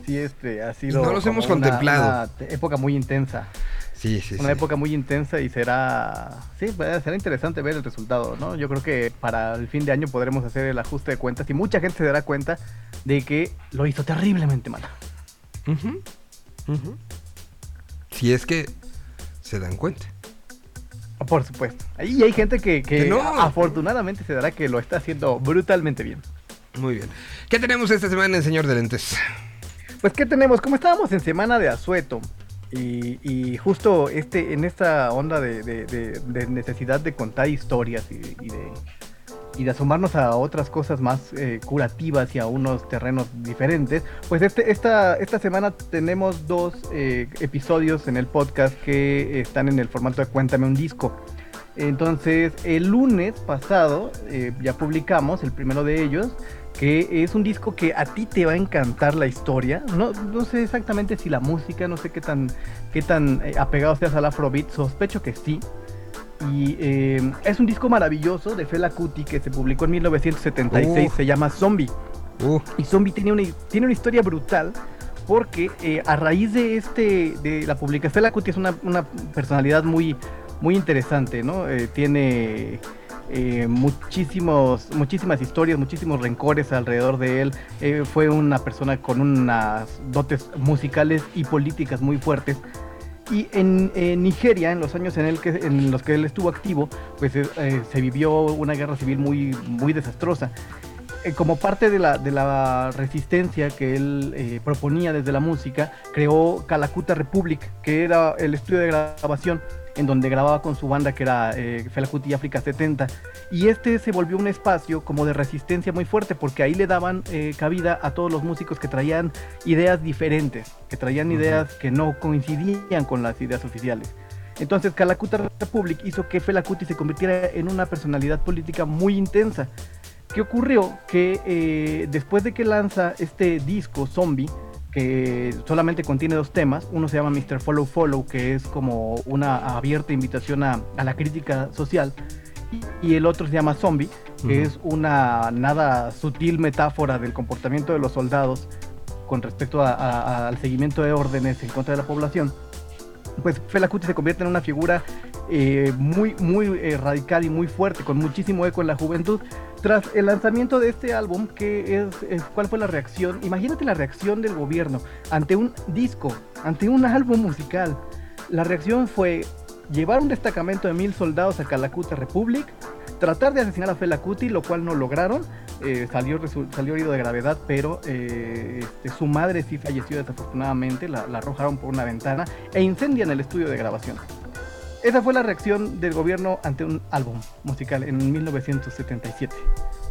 sí, este, ha sido. no los hemos una- contemplado. Una época muy intensa. Sí, sí, Una sí. época muy intensa y será. Sí, va- será interesante ver el resultado, ¿no? Yo creo que para el fin de año podremos hacer el ajuste de cuentas y mucha gente se dará cuenta de que lo hizo terriblemente mal. Ujú, ujú. Si es que se dan cuenta. Por supuesto. Y hay gente que, que Que no. afortunadamente se dará que lo está haciendo brutalmente bien. Muy bien. ¿Qué tenemos esta semana en Señor de Lentes? Pues, ¿qué tenemos? Como estábamos en semana de asueto y, justo este, en esta onda de, necesidad de contar historias y, y de, y de asomarnos a otras cosas más eh, curativas y a unos terrenos diferentes, pues este, esta, esta semana tenemos dos eh, episodios en el podcast que están en el formato de Cuéntame un disco. Entonces, el lunes pasado eh, ya publicamos el primero de ellos, que es un disco que a ti te va a encantar la historia. No, no sé exactamente si la música, no sé qué tan, qué tan eh, apegado seas al afrobeat, sospecho que sí. Y eh, es un disco maravilloso de Fela Kuti que se publicó en 1976, Uf. se llama Zombie. Uh, Y Zombie tiene una, tiene una historia brutal porque eh, a raíz de este de la publicación, Fela Kuti es una, una personalidad muy, muy interesante, ¿no? Eh, tiene eh, muchísimos, muchísimas historias, muchísimos rencores alrededor de él. Eh, fue una persona con unas dotes musicales y políticas muy fuertes. Y en, Nigeria, en los años en, el que, en los que él estuvo activo, pues eh, se vivió una guerra civil muy, muy desastrosa. Como parte de la, de la resistencia que él proponía desde la música, creó Calacuta Republic, que era el estudio de grabación en donde grababa con su banda que era eh, Fela Kuti África 70. Y este se volvió un espacio como de resistencia muy fuerte, porque ahí le daban eh, cabida a todos los músicos que traían ideas diferentes, que traían ideas que no coincidían con las ideas oficiales. Entonces Calacuta Republic hizo que Fela Kuti se convirtiera en una personalidad política muy intensa. ¿Qué ocurrió? Que eh, después de que lanza este disco Zombie, que solamente contiene dos temas, uno se llama Mr. Follow Follow, que es como una abierta invitación a, a la crítica social, y, el otro se llama Zombie, que es una nada sutil metáfora del comportamiento de los soldados con respecto a- a- al seguimiento de órdenes en contra de la población, pues Fela Kuti se convierte en una figura eh, muy, muy eh, radical y muy fuerte, con muchísimo eco en la juventud. Tras el lanzamiento de este álbum, que es, ¿cuál fue la reacción? Imagínate la reacción del gobierno ante un disco, ante un álbum musical. La reacción fue llevar un destacamento de mil soldados a Calacuta Republic, tratar de asesinar a Fela Kuti, lo cual no lograron. eh, salió, salió herido de gravedad, pero eh, este, su madre sí falleció desafortunadamente, la arrojaron por una ventana e incendian el estudio de grabación. Esa fue la reacción del gobierno ante un álbum musical en 1977.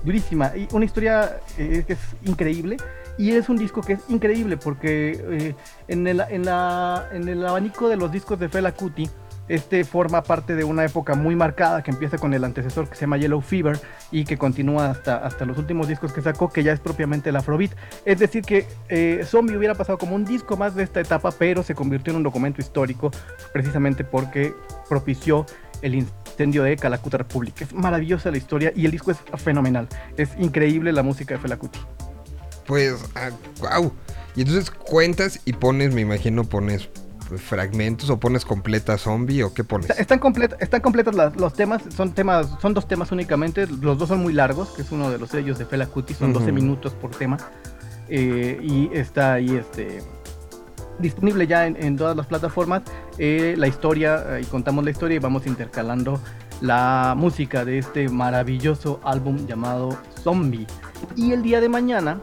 Durísima, y una historia eh, que es increíble. Y es un disco que es increíble porque eh, en, el, en, la, en el abanico de los discos de Fela Kuti, este forma parte de una época muy marcada que empieza con el antecesor que se llama Yellow Fever y que continúa hasta, hasta los últimos discos que sacó, que ya es propiamente el Afrobeat. Es decir, que eh, Zombie hubiera pasado como un disco más de esta etapa, pero se convirtió en un documento histórico precisamente porque propició el incendio de Calacuta Republic. Es maravillosa la historia y el disco es fenomenal. Es increíble la música de Fela Kuti. pues, wow. Y entonces cuentas y pones, me imagino, pones fragmentos o pones completa zombie o qué pones. Está- Están, complet- están completos las- los temas, son temas, son dos temas únicamente, los dos son muy largos, que es uno de los sellos de Fela Kuti, son 12 Ujú. minutos por tema. eh, y está ahí este disponible ya en, en todas las plataformas eh, la historia, y contamos la historia y vamos intercalando la música de este maravilloso álbum llamado Zombie. Y el día de mañana,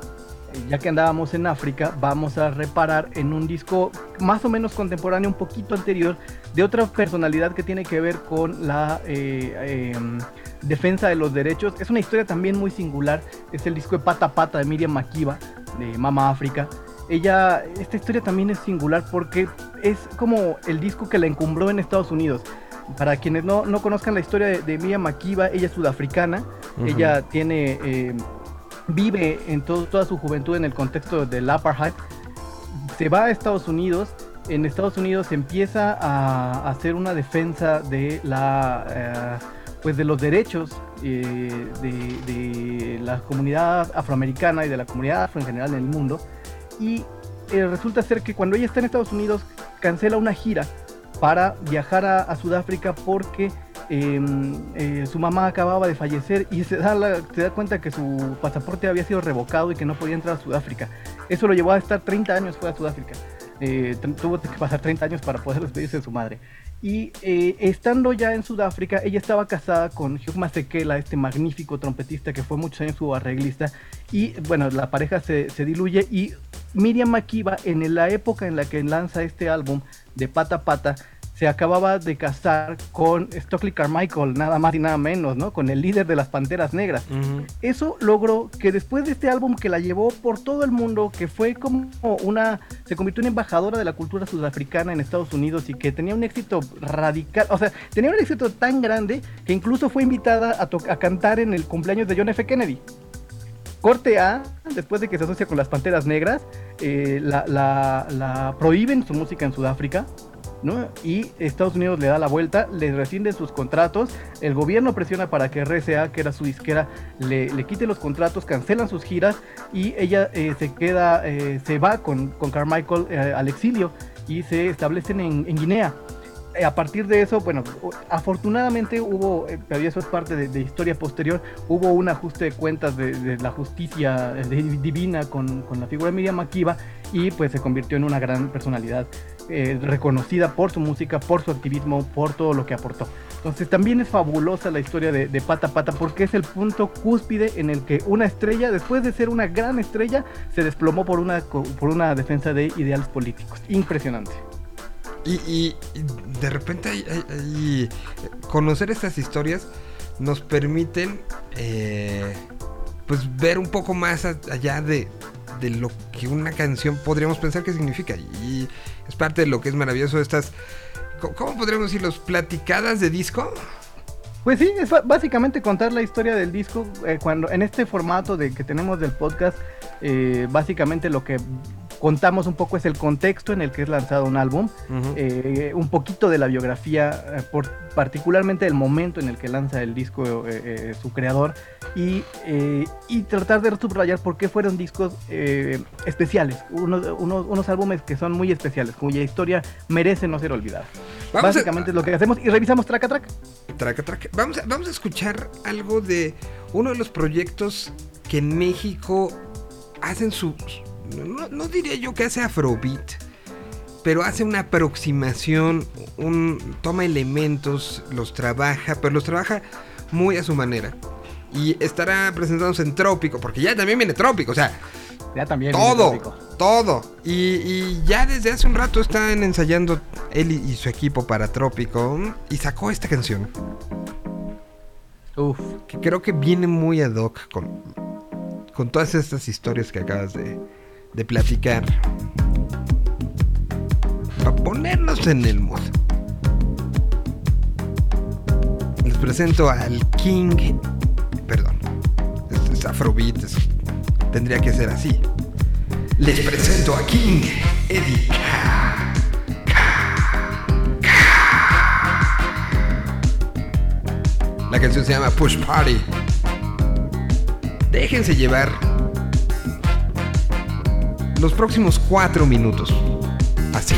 ya que andábamos en África, vamos a reparar en un disco más o menos contemporáneo, un poquito anterior, de otra personalidad que tiene que ver con la eh, em, defensa de los derechos. Es una historia también muy singular, es el disco de Pata Pata de Miriam Makiba, de Mama África. Ella, esta historia también es singular porque es como el disco que la encumbró en Estados Unidos. Para quienes no, conozcan la historia de, Miriam Makiba, ella es sudafricana, ella tiene... Eh, vive en toda su juventud en el contexto del apartheid, se va a Estados Unidos, en Estados Unidos empieza a hacer una defensa de la eh, pues de los derechos eh, de, la comunidad afroamericana y de la comunidad afro en general en el mundo. Y eh, resulta ser que cuando ella está en Estados Unidos cancela una gira para viajar a Sudáfrica porque Em, eh, su mamá acababa de fallecer y se da, se da cuenta que su pasaporte había sido revocado y que no podía entrar a Sudáfrica. Eso lo llevó a estar 30 años fuera de Sudáfrica. Eh, tuvo que pasar 30 años para poder despedirse de su madre. Y eh, estando ya en Sudáfrica, ella estaba casada con Hugh Masekela, este magnífico trompetista que fue muchos años su arreglista. Y bueno, la pareja se, se diluye y Miriam Makiba, en la época en la que lanza este álbum de Pata Pata, se acababa de casar con Stockley Carmichael, nada más y nada menos, ¿no? Con el líder de las Panteras Negras. Eso logró que después de este álbum que la llevó por todo el mundo, que fue como una, se convirtió en embajadora de la cultura sudafricana en Estados Unidos y que tenía un éxito radical, o sea, tenía un éxito tan grande que incluso fue invitada a, a cantar en el cumpleaños de John F. Kennedy. Corte A, después de que se asocia con las Panteras Negras, eh, la, la prohíben su música en Sudáfrica y Estados Unidos le da la vuelta, le rescinde sus contratos, el gobierno presiona para que RCA, que era su disquera, le, quite los contratos, cancelan sus giras y ella eh, se queda, eh, se va con, con Carmichael eh, al exilio y se establecen en, Guinea. A partir de eso, bueno, afortunadamente hubo, pero eso es parte de, historia posterior, hubo un ajuste de cuentas de, la justicia divina con, con, la figura de Miriam Makiba y pues se convirtió en una gran personalidad eh, reconocida por su música, por su activismo, por todo lo que aportó. Entonces también es fabulosa la historia de, Pata Pata porque es el punto cúspide en el que una estrella, después de ser una gran estrella, se desplomó por una, por una defensa de ideales políticos. Impresionante. Y, de repente conocer estas historias nos permiten eh, pues ver un poco más allá de, de lo que una canción podríamos pensar que significa. Es parte de lo que es maravilloso estas, ¿cómo podríamos decirlo? ¿Platicadas de disco? Pues sí, es básicamente contar la historia del disco eh, cuando en este formato de que tenemos del podcast, eh, básicamente lo que contamos un poco es el contexto en el que es lanzado un álbum, eh, un poquito de la biografía, eh, por, particularmente el momento en el que lanza el disco eh, su creador, y, y, tratar de subrayar por qué fueron discos especiales, unos, unos, álbumes que son muy especiales, cuya historia merece no ser olvidada. Básicamente es lo que hacemos y revisamos track a track. Track a track. Vamos a, vamos a escuchar algo de uno de los proyectos que en México hacen su, no, diría yo que hace afrobeat, pero hace una aproximación, un, toma elementos, los trabaja, pero los trabaja muy a su manera. Y estará presentándose en Trópico, porque ya también viene Trópico, o sea, ya también todo, todo. Y, ya desde hace un rato están ensayando él y, su equipo para Trópico y sacó esta canción. Uf. Que creo que viene muy ad hoc con, con todas estas historias que acabas de, de platicar. Para ponernos en el mood. Les presento al King. Perdón. Este es Afrobeat. tendría que ser así. Les presento a King Eddie La canción se llama Push Party. Déjense llevar los próximos cuatro minutos. Así.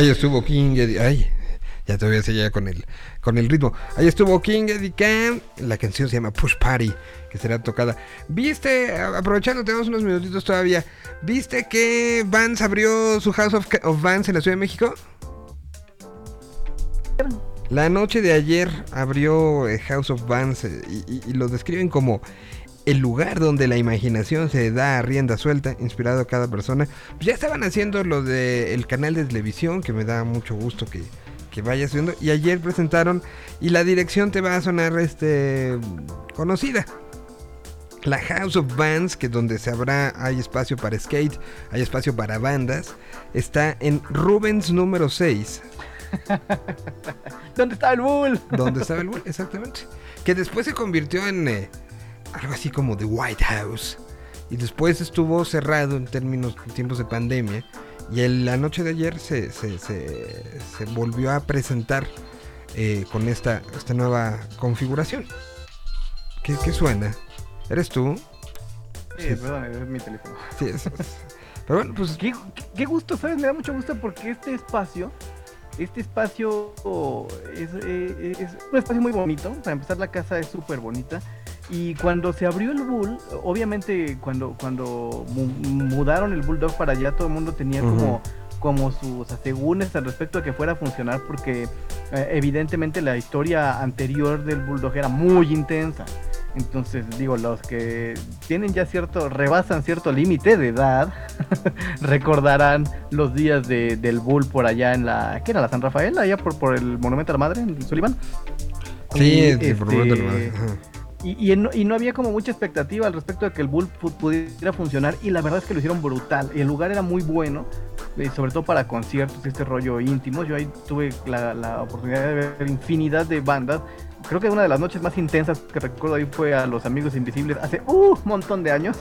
Ahí estuvo King Eddie. Ay, ya todavía seguía con el, con el ritmo. Ahí estuvo King Eddie Can. La canción se llama Push Party, que será tocada. ¿Viste, aprovechando, tenemos unos minutitos todavía, ¿viste que Vance abrió su House of, of Vance en la Ciudad de México? La noche de ayer abrió eh, House of Vance eh, y lo describen como el lugar donde la imaginación se da a rienda suelta, inspirado a cada persona. Pues ya estaban haciendo lo del canal de televisión, que me da mucho gusto que, que vayas viendo. Y ayer presentaron, y la dirección te va a sonar este conocida. La House of Bands, que donde se habrá, hay espacio para skate, hay espacio para bandas, está en Rubens número 6, ¿Dónde está el Bull? donde estaba el Bull, exactamente. Que después se convirtió en eh, algo así como The White House. Y después estuvo cerrado en términos en tiempos de pandemia. Y en la noche de ayer se, se- se- se volvió a presentar eh, con esta, esta nueva configuración. ¿Qué, qué suena? ¿Eres tú? Eh, perdón, es mi teléfono. Sí, es- es- Pero bueno, pues Qué, qué- gusto, ¿sabes? Me da mucho gusto porque este espacio, este espacio es, eh, es un espacio muy bonito. Para empezar, la casa es súper bonita. Y cuando se abrió el Bull, obviamente cuando, cuando mu- mudaron el Bulldog para allá, todo el mundo tenía como, como sus asegúnes al respecto de que fuera a funcionar porque eh, evidentemente la historia anterior del Bulldog era muy intensa. Entonces, digo, los que tienen ya cierto, rebasan cierto límite de edad, recordarán los días de, del Bull por allá en la, ¿qué era? La San Rafael, allá por, por el Monumento a la Madre, en Sullivan. sí, Y, el problema de la- este, ajá. Y, y no, y no había como mucha expectativa al respecto de que el Bull pu- pudiera funcionar y la verdad es que lo hicieron brutal. Y el lugar era muy bueno, eh, sobre todo para conciertos y este rollo íntimo. Yo ahí tuve la, la oportunidad de ver infinidad de bandas. Creo que una de las noches más intensas que recuerdo ahí fue a Los Amigos Invisibles hace uh, un montón de años.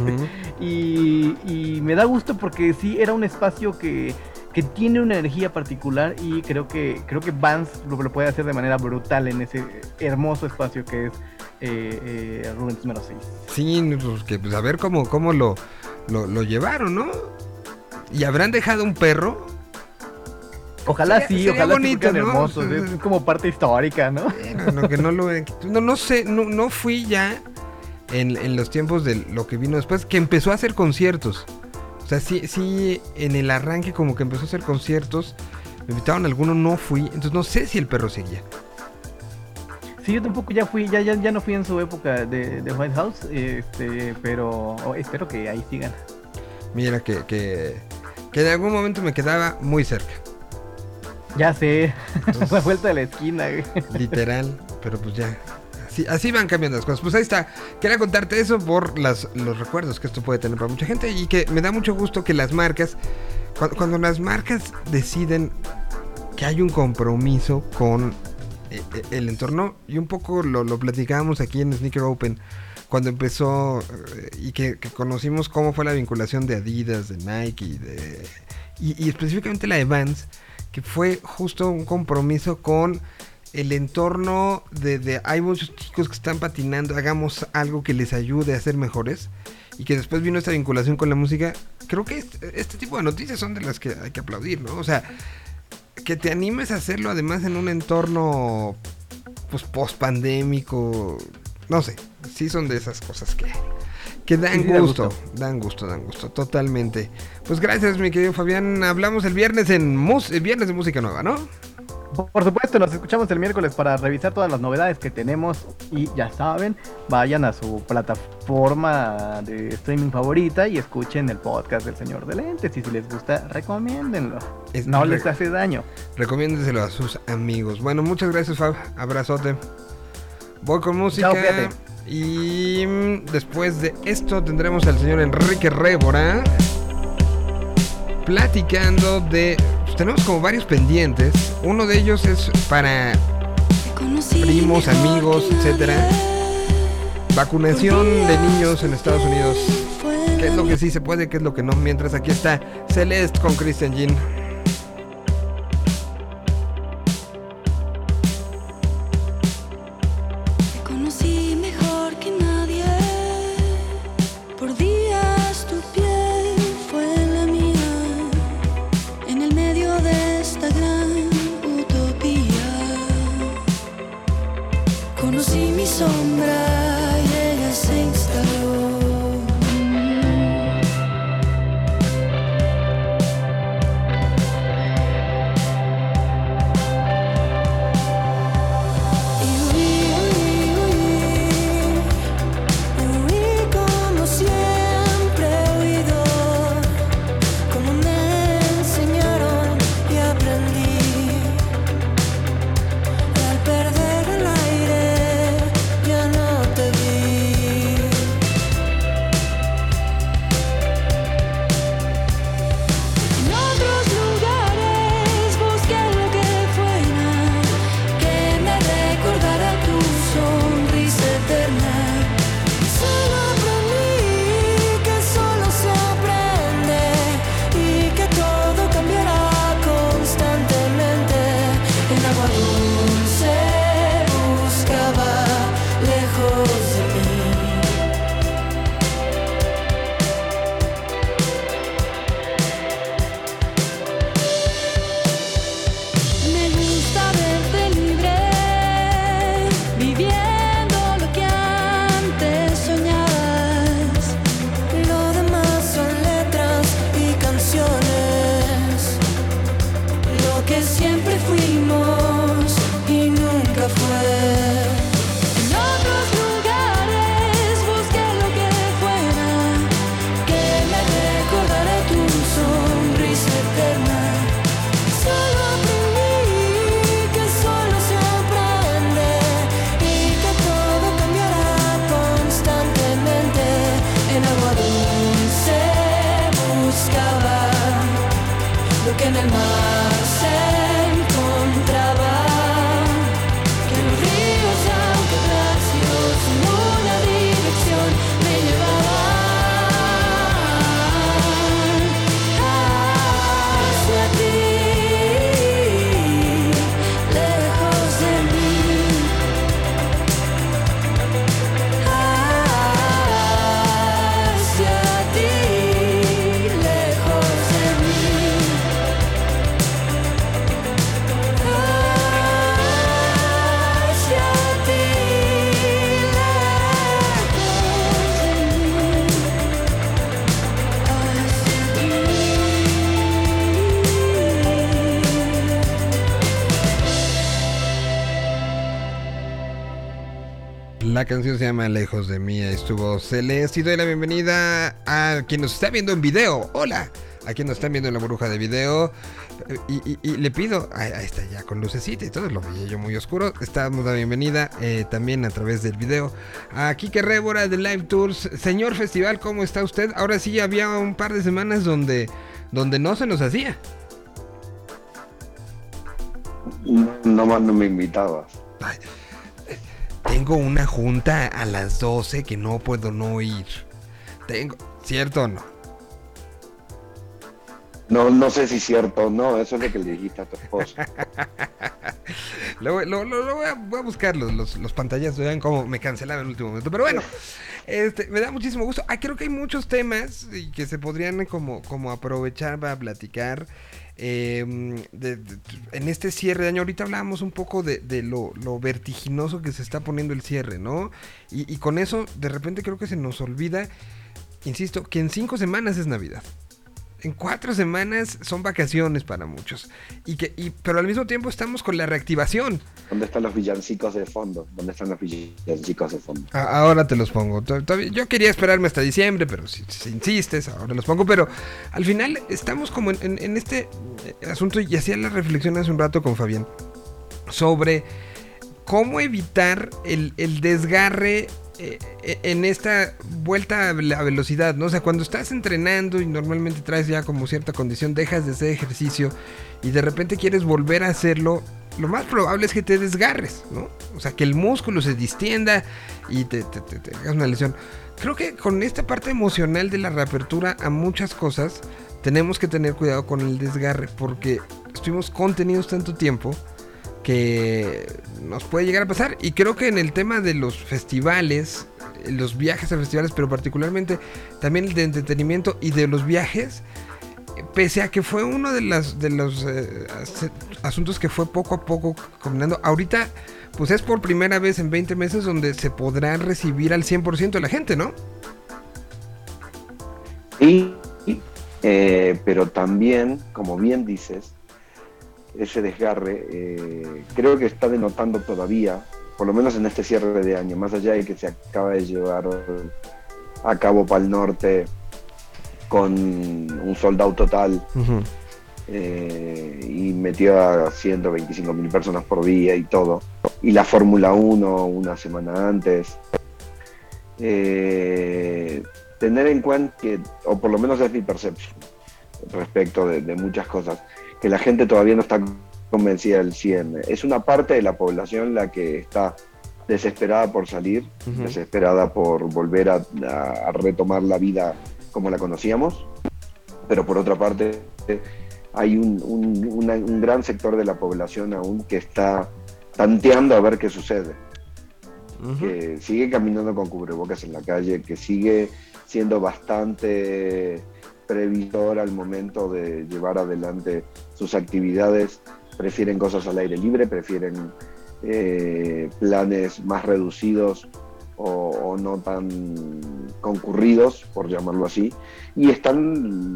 Y me da gusto porque sí era un espacio que, que tiene una energía particular y creo que creo que Vance lo, lo puede hacer de manera brutal en ese hermoso espacio que es eh, eh, Rubens número 6. Sí, pues, que, pues a ver cómo, cómo lo, lo, lo llevaron, ¿no? ¿Y habrán dejado un perro? Ojalá Sería- sí, sería ojalá bonito, sí porque ¿no? hermosos, es, es como parte histórica, ¿no? No, que no lo no, no sé, no, no fui ya en, en los tiempos de lo que vino después, que empezó a hacer conciertos. O sea, sí, sí, en el arranque como que empezó a hacer conciertos. Me invitaron a alguno, no fui. Entonces no sé si el perro seguía. Sí, yo tampoco ya fui, ya, ya, ya no fui en su época de, de White House, este, pero oh, espero que ahí sigan. Mira que, que, que en algún momento me quedaba muy cerca. Ya sé, Entonces, la vuelta de la esquina, güey. literal, pero pues ya. Así, van cambiando las cosas. Pues ahí está. Quería contarte eso por las, los recuerdos que esto puede tener para mucha gente y que me da mucho gusto que las marcas, cuando, las marcas deciden que hay un compromiso con eh, eh, el entorno y un poco lo, lo platicábamos aquí en Sneaker Open cuando empezó eh, y que, que conocimos cómo fue la vinculación de Adidas, de Nike y, de, y, y específicamente la de Vans, que fue justo un compromiso con el entorno de, de hay muchos chicos que están patinando, hagamos algo que les ayude a ser mejores. Y que después vino esta vinculación con la música. Creo que este, este tipo de noticias son de las que hay que aplaudir, ¿no? O sea, que te animes a hacerlo además en un entorno pues post pandémico. No sé, sí son de esas cosas que, que dan Sí, gusto, gusto. dan gusto, dan gusto, totalmente. Pues gracias, mi querido Fabián. Hablamos el viernes en mus el viernes de música nueva, ¿no? Por supuesto, nos escuchamos el miércoles para revisar todas las novedades que tenemos y ya saben, vayan a su plataforma de streaming favorita y escuchen el podcast del Señor de Lentes y si les gusta, recomiéndenlo. Es no les hace daño. Recomiéndenselo a sus amigos. Bueno, muchas gracias, Fab. Abrazote. Voy con música. Chao, y mm, después de esto tendremos al señor Enrique Rébora platicando de. pues, tenemos como varios pendientes. Uno de ellos es para primos, amigos, etcétera. vacunación de niños en Estados Unidos. ¿Qué es lo que sí se puede, qué es lo que no? Mientras aquí está Celeste con Christian Jean. La canción se llama Lejos de mí. Ahí estuvo Celeste. Y doy la bienvenida a quien nos está viendo en video. Hola. A quien nos están viendo en la burbuja de video. Y, y- y le pido. Ahí, ahí está ya con lucecita y todo. Lo veía yo muy oscuro. Estamos la bienvenida eh, también a través del video. A Kike Rébora de Live Tours. Señor Festival, ¿cómo está usted? Ahora sí había un par de semanas donde, donde no se nos hacía. No más no me invitabas. Ay, tengo una junta a las 12 que no puedo no ir. Tengo, ¿cierto o no? No, no sé si es cierto o no, eso es lo que le dijiste a tu esposa. Lo, lo- lo- lo voy, a, voy a buscar los, los, los pantallazos, vean cómo me cancelaron en el último momento. Pero bueno, este, me da muchísimo gusto. Ah, creo que hay muchos temas y que se podrían como, como aprovechar para platicar. Eh, de- en este cierre de año, ahorita hablábamos un poco de, lo vertiginoso que se está poniendo el cierre, ¿no? Y, y con eso, de repente creo que se nos olvida, insisto, que en cinco semanas es Navidad. En cuatro semanas son vacaciones para muchos. Y que, y, pero al mismo tiempo estamos con la reactivación. ¿Dónde están los villancicos de fondo? ¿Dónde están los villancicos de fondo? A- ahora te los pongo. Yo quería esperarme hasta diciembre, pero si, si insistes, ahora los pongo. Pero al final estamos como en, en- en este asunto y hacía la reflexión hace un rato con Fabián sobre cómo evitar el, el desgarre eh, eh, en esta vuelta a la velocidad, ¿no? O sea, cuando estás entrenando y normalmente traes ya como cierta condición, dejas de hacer ejercicio y de repente quieres volver a hacerlo, lo más probable es que te desgarres, ¿no? O sea, que el músculo se distienda y te, te, hagas una lesión. Creo que con esta parte emocional de la reapertura a muchas cosas, tenemos que tener cuidado con el desgarre porque estuvimos contenidos tanto tiempo que nos puede llegar a pasar. Y creo que en el tema de los festivales, los viajes a festivales, pero particularmente también el de entretenimiento y de los viajes, pese a que fue uno de, las, de los eh, as- asuntos que fue poco a poco combinando, ahorita pues es por primera vez en 20 meses donde se podrá recibir al 100% de la gente, ¿no? Y, eh, pero también, como bien dices, ese desgarre eh, creo que está denotando todavía, por lo menos en este cierre de año, más allá de que se acaba de llevar a cabo para el norte con un soldado total eh, y metió a 125 mil personas por día y todo. Y la Fórmula 1 una semana antes. Eh, tener en cuenta que, o por lo menos es mi percepción respecto de, de muchas cosas, que la gente todavía no está convencida del 100. Es una parte de la población la que está desesperada por salir, desesperada por volver a, retomar la vida como la conocíamos, pero por otra parte hay un, un- una- un gran sector de la población aún que está tanteando a ver qué sucede, que sigue caminando con cubrebocas en la calle, que sigue siendo bastante previsor al momento de llevar adelante sus actividades, prefieren cosas al aire libre, prefieren eh, planes más reducidos o, no tan concurridos, por llamarlo así, y están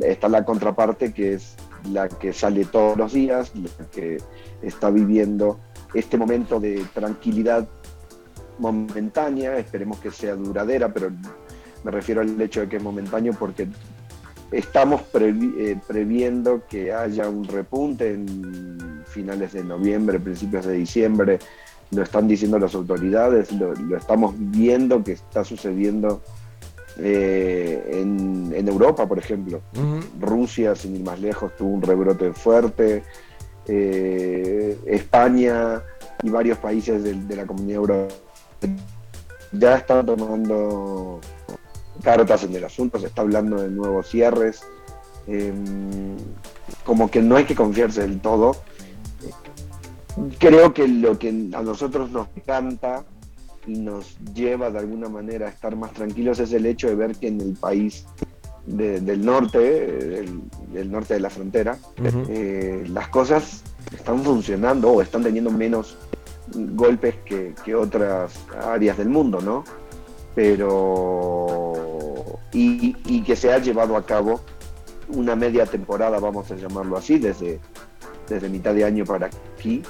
está la contraparte que es la que sale todos los días, la que está viviendo este momento de tranquilidad momentánea, esperemos que sea duradera, pero me refiero al hecho de que es momentáneo porque estamos previ- eh, previendo que haya un repunte en finales de noviembre, principios de diciembre, lo están diciendo las autoridades, lo, lo estamos viendo que está sucediendo eh, en, en Europa, por ejemplo. Rusia, sin ir más lejos, tuvo un rebrote fuerte. Eh, España y varios países de, de la comunidad europea ya están tomando cartas en el asunto, se está hablando de nuevos cierres. Eh, como que no hay que confiarse del todo. Creo que lo que a nosotros nos encanta y nos lleva de alguna manera a estar más tranquilos es el hecho de ver que en el país de- del norte, del, del norte de la frontera, eh, las cosas están funcionando o están teniendo menos golpes que, que otras áreas del mundo, ¿no? Pero. Y, y que se ha llevado a cabo una media temporada, vamos a llamarlo así, desde, desde mitad de año para aquí,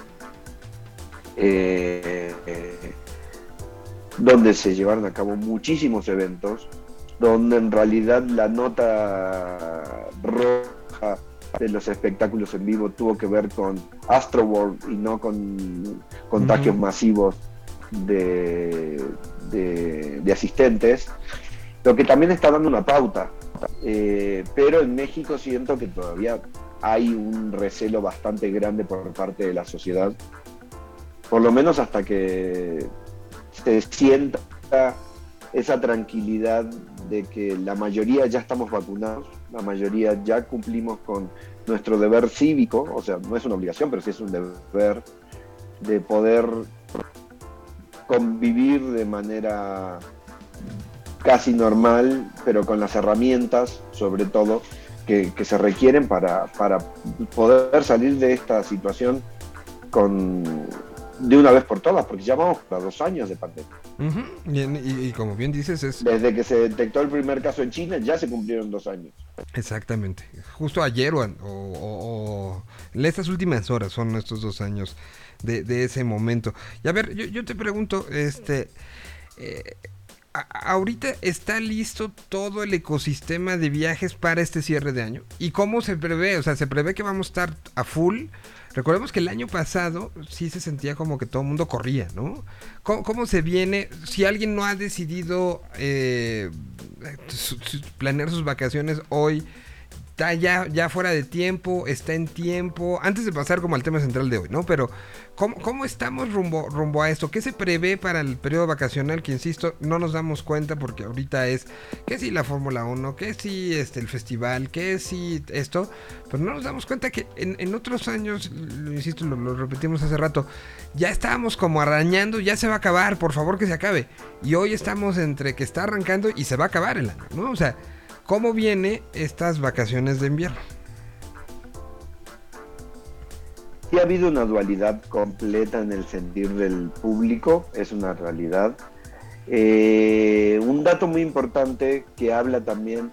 eh, eh, donde se llevaron a cabo muchísimos eventos, donde en realidad la nota roja de los espectáculos en vivo tuvo que ver con Astroworld y no con contagios masivos de, asistentes, lo que también está dando una pauta. Eh, pero en México siento que todavía hay un recelo bastante grande por parte de la sociedad, por lo menos hasta que se sienta esa tranquilidad de que la mayoría ya estamos vacunados, la mayoría ya cumplimos con nuestro deber cívico, o sea, no es una obligación, pero sí es un deber de poder convivir de manera casi normal, pero con las herramientas, sobre todo, que, que se requieren para, para poder salir de esta situación con, de una vez por todas, porque ya vamos para dos años de pandemia. Ujú. y, en- y- y como bien dices, es Desde que se detectó el primer caso en China, ya se cumplieron dos años. exactamente. Justo ayer o, o- o- o en estas últimas horas son estos dos años de, ese momento. Y a ver, yo, te pregunto, este. eh, ahorita está listo todo el ecosistema de viajes para este cierre de año. ¿Y cómo se prevé? O sea, se prevé que vamos a estar a full. Recordemos que el año pasado sí se sentía como que todo el mundo corría, ¿no? ¿Cómo, se viene? Si alguien no ha decidido eh, planear sus vacaciones hoy, está ya, ya fuera de tiempo, está en tiempo, antes de pasar como al tema central de hoy, ¿no? Pero, ¿cómo, estamos rumbo, rumbo a esto? ¿Qué se prevé para el periodo vacacional? Que insisto, no nos damos cuenta porque ahorita es que si la Fórmula 1, que si este, el festival, que si esto, pero no nos damos cuenta que en, otros años, lo insisto, lo repetimos hace rato, ya estábamos como arañando, ya se va a acabar, por favor que se acabe. Y hoy estamos entre que está arrancando y se va a acabar el año, ¿no? O sea, ¿cómo viene estas vacaciones de invierno? Sí ha habido una dualidad completa en el sentir del público, es una realidad. Eh, un dato muy importante que habla también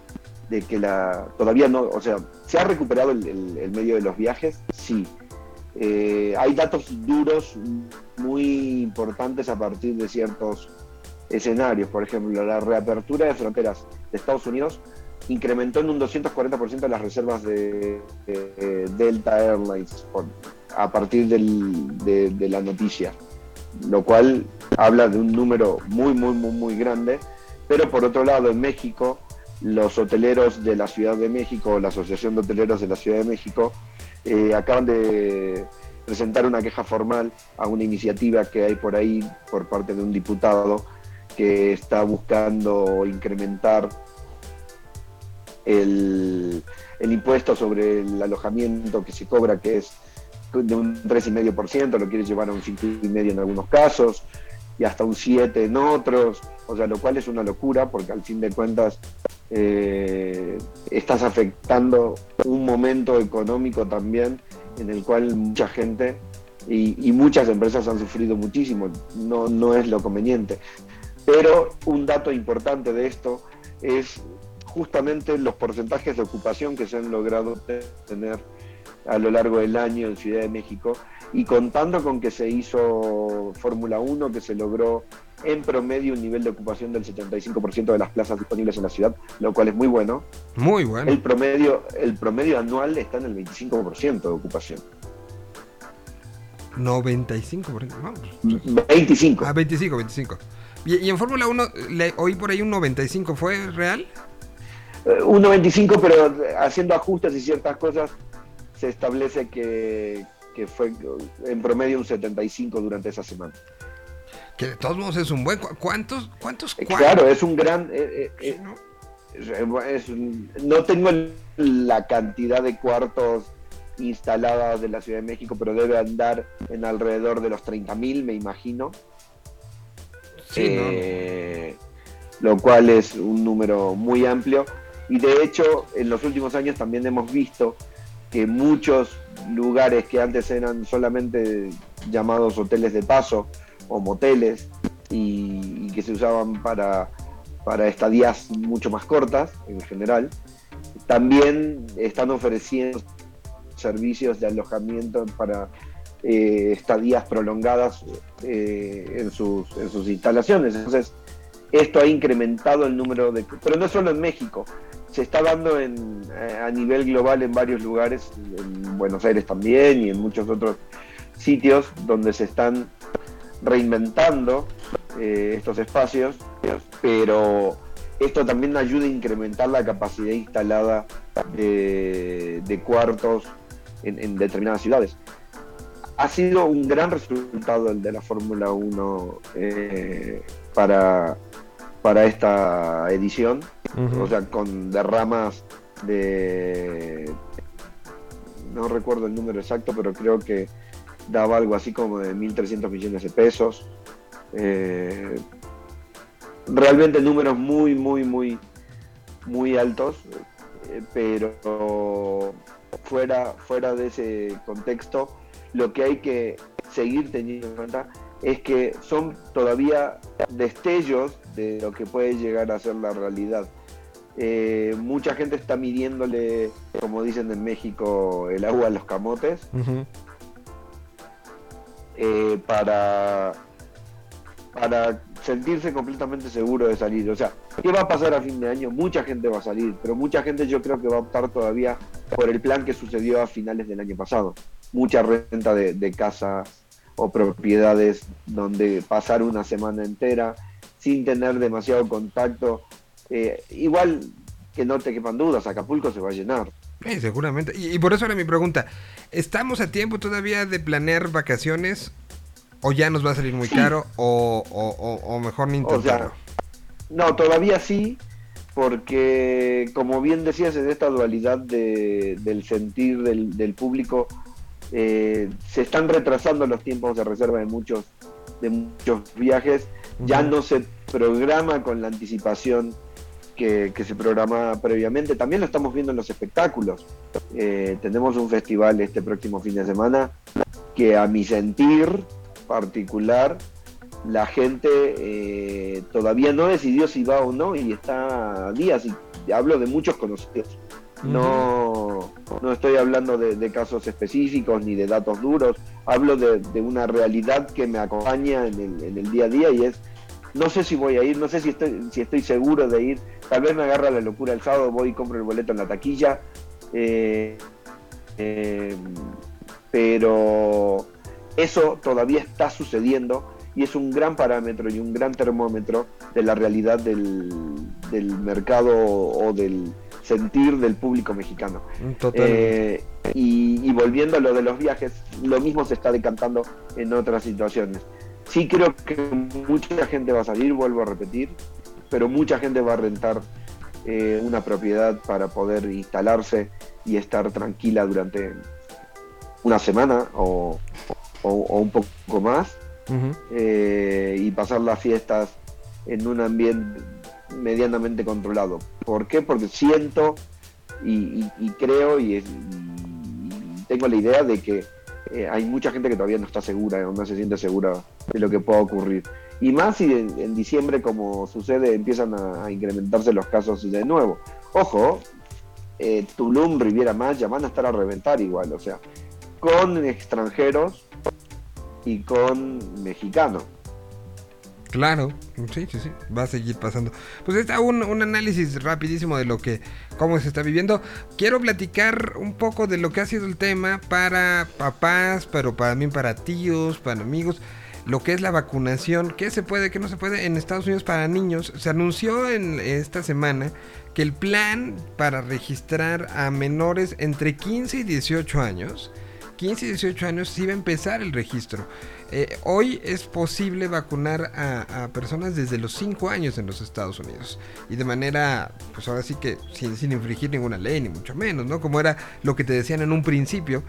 de que la todavía no, o sea, se ha recuperado el, medio de los viajes, sí. Eh, hay datos duros muy importantes a partir de ciertos escenarios. Por ejemplo, la reapertura de fronteras de Estados Unidos incrementó en un 240% las reservas de, de Delta Airlines a partir de, de la noticia, lo cual habla de un número muy, muy, muy, muy grande. Pero por otro lado, en México, los hoteleros de la Ciudad de México, la Asociación de Hoteleros de la Ciudad de México, eh, acaban de presentar una queja formal a una iniciativa que hay por ahí por parte de un diputado que está buscando incrementar el, impuesto sobre el alojamiento que se cobra, que es de un 3,5%, lo quiere llevar a un 5,5% en algunos casos y hasta un 7% en otros, o sea, lo cual es una locura porque al fin de cuentas eh, estás afectando un momento económico también en el cual mucha gente y, y muchas empresas han sufrido muchísimo, no, no es lo conveniente. Pero un dato importante de esto es justamente los porcentajes de ocupación que se han logrado tener a lo largo del año en Ciudad de México y contando con que se hizo Fórmula 1, que se logró en promedio un nivel de ocupación del 75% de las plazas disponibles en la ciudad, lo cual es muy bueno. Muy bueno. El promedio, el promedio anual está en el 25% de ocupación. 95, por ejemplo. Vamos. 25. Ah, 25, 25. Y, y en Fórmula 1, le oí por ahí un 95, ¿fue real? Eh, 1.25, pero haciendo ajustes y ciertas cosas, se establece que, que fue en promedio un 75 durante esa semana. Que de todos modos es un buen. cu- ¿Cuántos? ¿Cuántos? Eh, cuartos? Claro, es un gran... eh, eh, eh, no tengo la cantidad de cuartos instaladas de la Ciudad de México, pero debe andar en alrededor de los 30.000, me imagino. Sí, ¿no? Eh, Lo cual es un número muy amplio. Y de hecho, en los últimos años también hemos visto que muchos lugares que antes eran solamente llamados hoteles de paso o moteles y, que se usaban para, para estadías mucho más cortas en general, también están ofreciendo servicios de alojamiento para eh, estadías prolongadas eh, en, sus, en sus instalaciones. Entonces, esto ha incrementado el número de... Pero no solo en México, se está dando en, eh, a nivel global en varios lugares, en Buenos Aires también y en muchos otros sitios donde se están reinventando eh, estos espacios, pero esto también ayuda a incrementar la capacidad instalada de, de cuartos en, determinadas ciudades. Ha sido un gran resultado el de la Fórmula 1 eh, para, para esta edición, o sea, con derramas de... No recuerdo el número exacto, pero creo que daba algo así como de 1.300 millones de pesos. Eh, realmente números muy, muy, muy, muy altos, eh, pero fuera, fuera de ese contexto, lo que hay que seguir teniendo en cuenta es que son todavía destellos de lo que puede llegar a ser la realidad. Eh, mucha gente está midiéndole, como dicen en México, el agua a los camotes eh, para, para sentirse completamente seguro de salir. O sea, ¿qué va a pasar a fin de año? Mucha gente va a salir, pero mucha gente yo creo que va a optar todavía por el plan que sucedió a finales del año pasado. Mucha renta de, de casas o propiedades donde pasar una semana entera sin tener demasiado contacto. Eh, igual que no te quepan dudas, Acapulco se va a llenar. Sí, seguramente. Y, y por eso era mi pregunta. ¿Estamos a tiempo todavía de planear vacaciones? ¿O ya nos va a salir muy Sí. caro? O, o- o- o mejor ni sea, intentarlo? No, todavía sí, porque como bien decías, en esta dualidad de- del sentir del, del público, eh, se están retrasando los tiempos de reserva de muchos, de muchos viajes, ya no se programa con la anticipación que, que se programa previamente. También lo estamos viendo en los espectáculos. Eh, tenemos un festival este próximo fin de semana que a mi sentir particular la gente eh, todavía no decidió si va o no y está a días y hablo de muchos conocidos. No, no estoy hablando de, casos específicos ni de datos duros, hablo de, una realidad que me acompaña en el, día a día y es, no sé si voy a ir, no sé si estoy, si estoy seguro de ir, tal vez me agarra la locura el sábado, voy y compro el boleto en la taquilla, eh, eh, pero eso todavía está sucediendo y es un gran parámetro y un gran termómetro de la realidad del mercado o del sentir del público mexicano. Totalmente. Eh, y, y volviendo a lo de los viajes, lo mismo se está decantando en otras situaciones. Sí creo que mucha gente va a salir, vuelvo a repetir, pero mucha gente va a rentar eh, una propiedad para poder instalarse y estar tranquila durante una semana o, o- o un poco más eh, y pasar las fiestas en un ambiente medianamente controlado. ¿Por qué? Porque siento y, creo y, tengo la idea de que eh, hay mucha gente que todavía no está segura no se siente segura de lo que pueda ocurrir. Y más si en, diciembre, como sucede, empiezan a, a incrementarse los casos de nuevo. Ojo, eh, Tulum, Riviera Maya van a estar a reventar igual, o sea, con extranjeros y con mexicanos. Claro, sí, sí, sí, va a seguir pasando. Pues está un, análisis rapidísimo de lo que, cómo se está viviendo. Quiero platicar un poco de lo que ha sido el tema para papás, pero también para tíos, para amigos. Lo que es la vacunación, qué se puede, qué no se puede en Estados Unidos para niños. Se anunció en esta semana que el plan para registrar a menores entre 15 y 18 años, 15 y 18 años, sí va a empezar el registro. Eh, hoy es posible vacunar a, personas desde los 5 años en los Estados Unidos. Y de manera, pues ahora sí que sin, infringir ninguna ley, ni mucho menos, ¿no? Como era lo que te decían en un principio.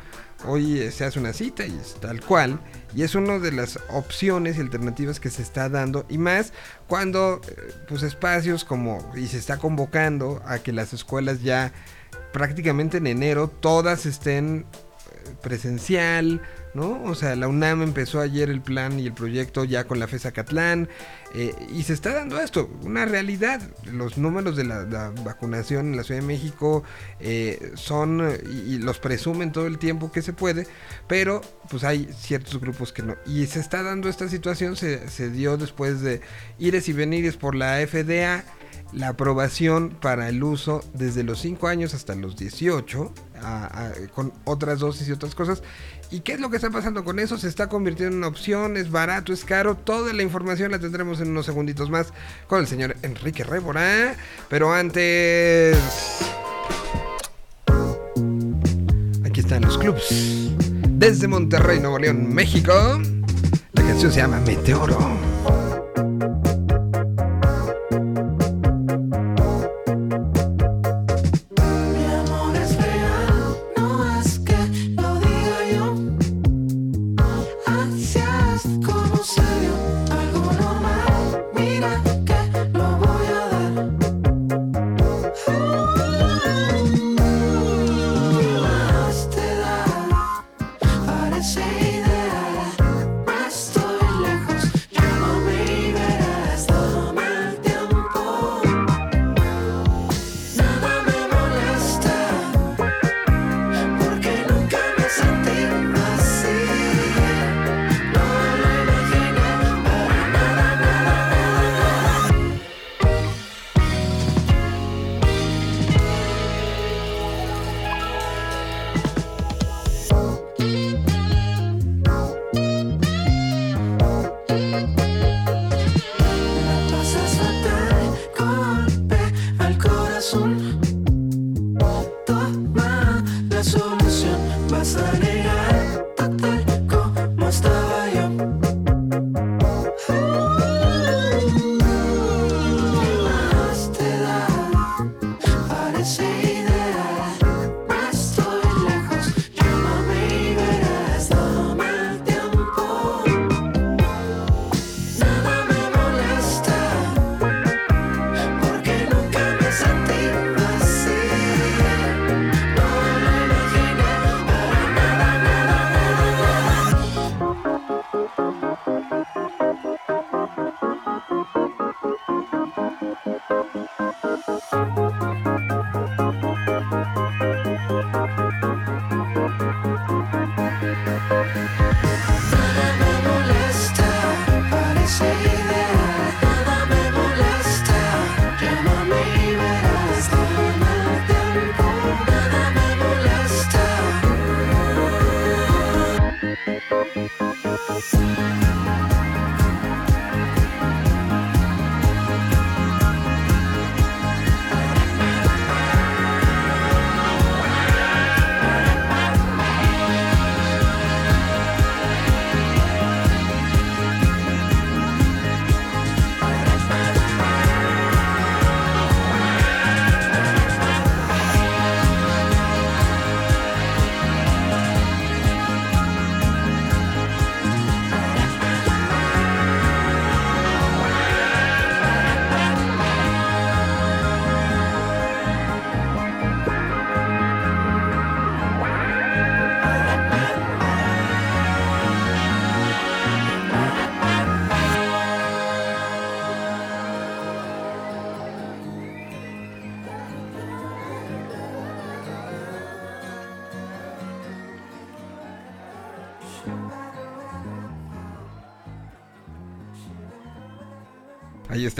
Hoy eh, se hace una cita y es tal cual. Y es una de las opciones y alternativas que se está dando. Y más cuando, eh, pues espacios como, y se está convocando a que las escuelas ya prácticamente en enero todas estén presencial, ¿no? O sea, la UNAM empezó ayer el plan y el proyecto ya con la FESA Catlán eh, y se está dando esto, una realidad. Los números de la, vacunación en la Ciudad de México eh, son y, los presumen todo el tiempo que se puede, pero pues hay ciertos grupos que no. Y se está dando esta situación, se, se dio después de ires y venires por la FDA la aprobación para el uso desde los 5 años hasta los 18, a- a- con otras dosis y otras cosas. ¿Y qué es lo que está pasando con eso? Se está convirtiendo en una opción, es barato, es caro. Toda la información la tendremos en unos segunditos más con el señor Enrique Rébora. Pero antes... Aquí están los clubs. Desde Monterrey, Nuevo León, México. La canción se llama Meteoro.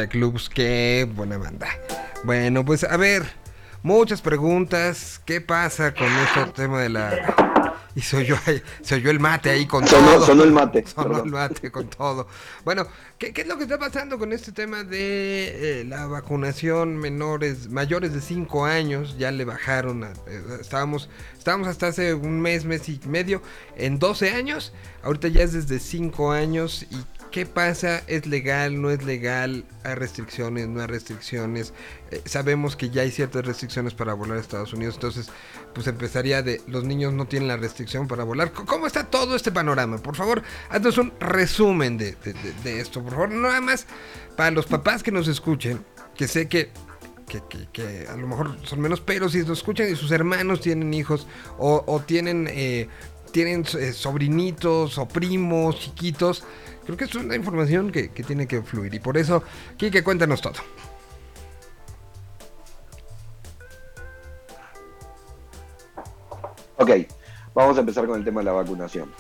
Clubs, qué buena banda. Bueno, pues a ver, muchas preguntas. ¿Qué pasa con este tema de la Y oyó, ahí- se oyó el mate ahí con Sonó, todo. sonó el mate. Sonó perdón. el mate con todo. Bueno, ¿qué, qué es lo que está pasando con este tema de eh, la vacunación menores, mayores de 5 años? Ya le bajaron, a- eh, estábamos, estábamos hasta hace un mes, mes y medio, en 12 años, ahorita ya es desde 5 años. ¿Y qué pasa? ¿Es legal? ¿No es legal? ¿Hay restricciones? ¿No hay restricciones? Eh, sabemos que ya hay ciertas restricciones para volar a Estados Unidos, entonces pues empezaría de los niños no tienen la restricción para volar. ¿Cómo está todo este panorama? Por favor, haznos un resumen de, de- esto, por favor. Nada más para los papás que nos escuchen, que sé que, que, que- a lo mejor son menos, pero si nos escuchan y sus hermanos tienen hijos o, o tienen, eh, tienen eh, sobrinitos o primos chiquitos, creo que es una información que, que tiene que fluir. Y por eso, Kike, cuéntanos todo. Ok, vamos a empezar con el tema de la vacunación.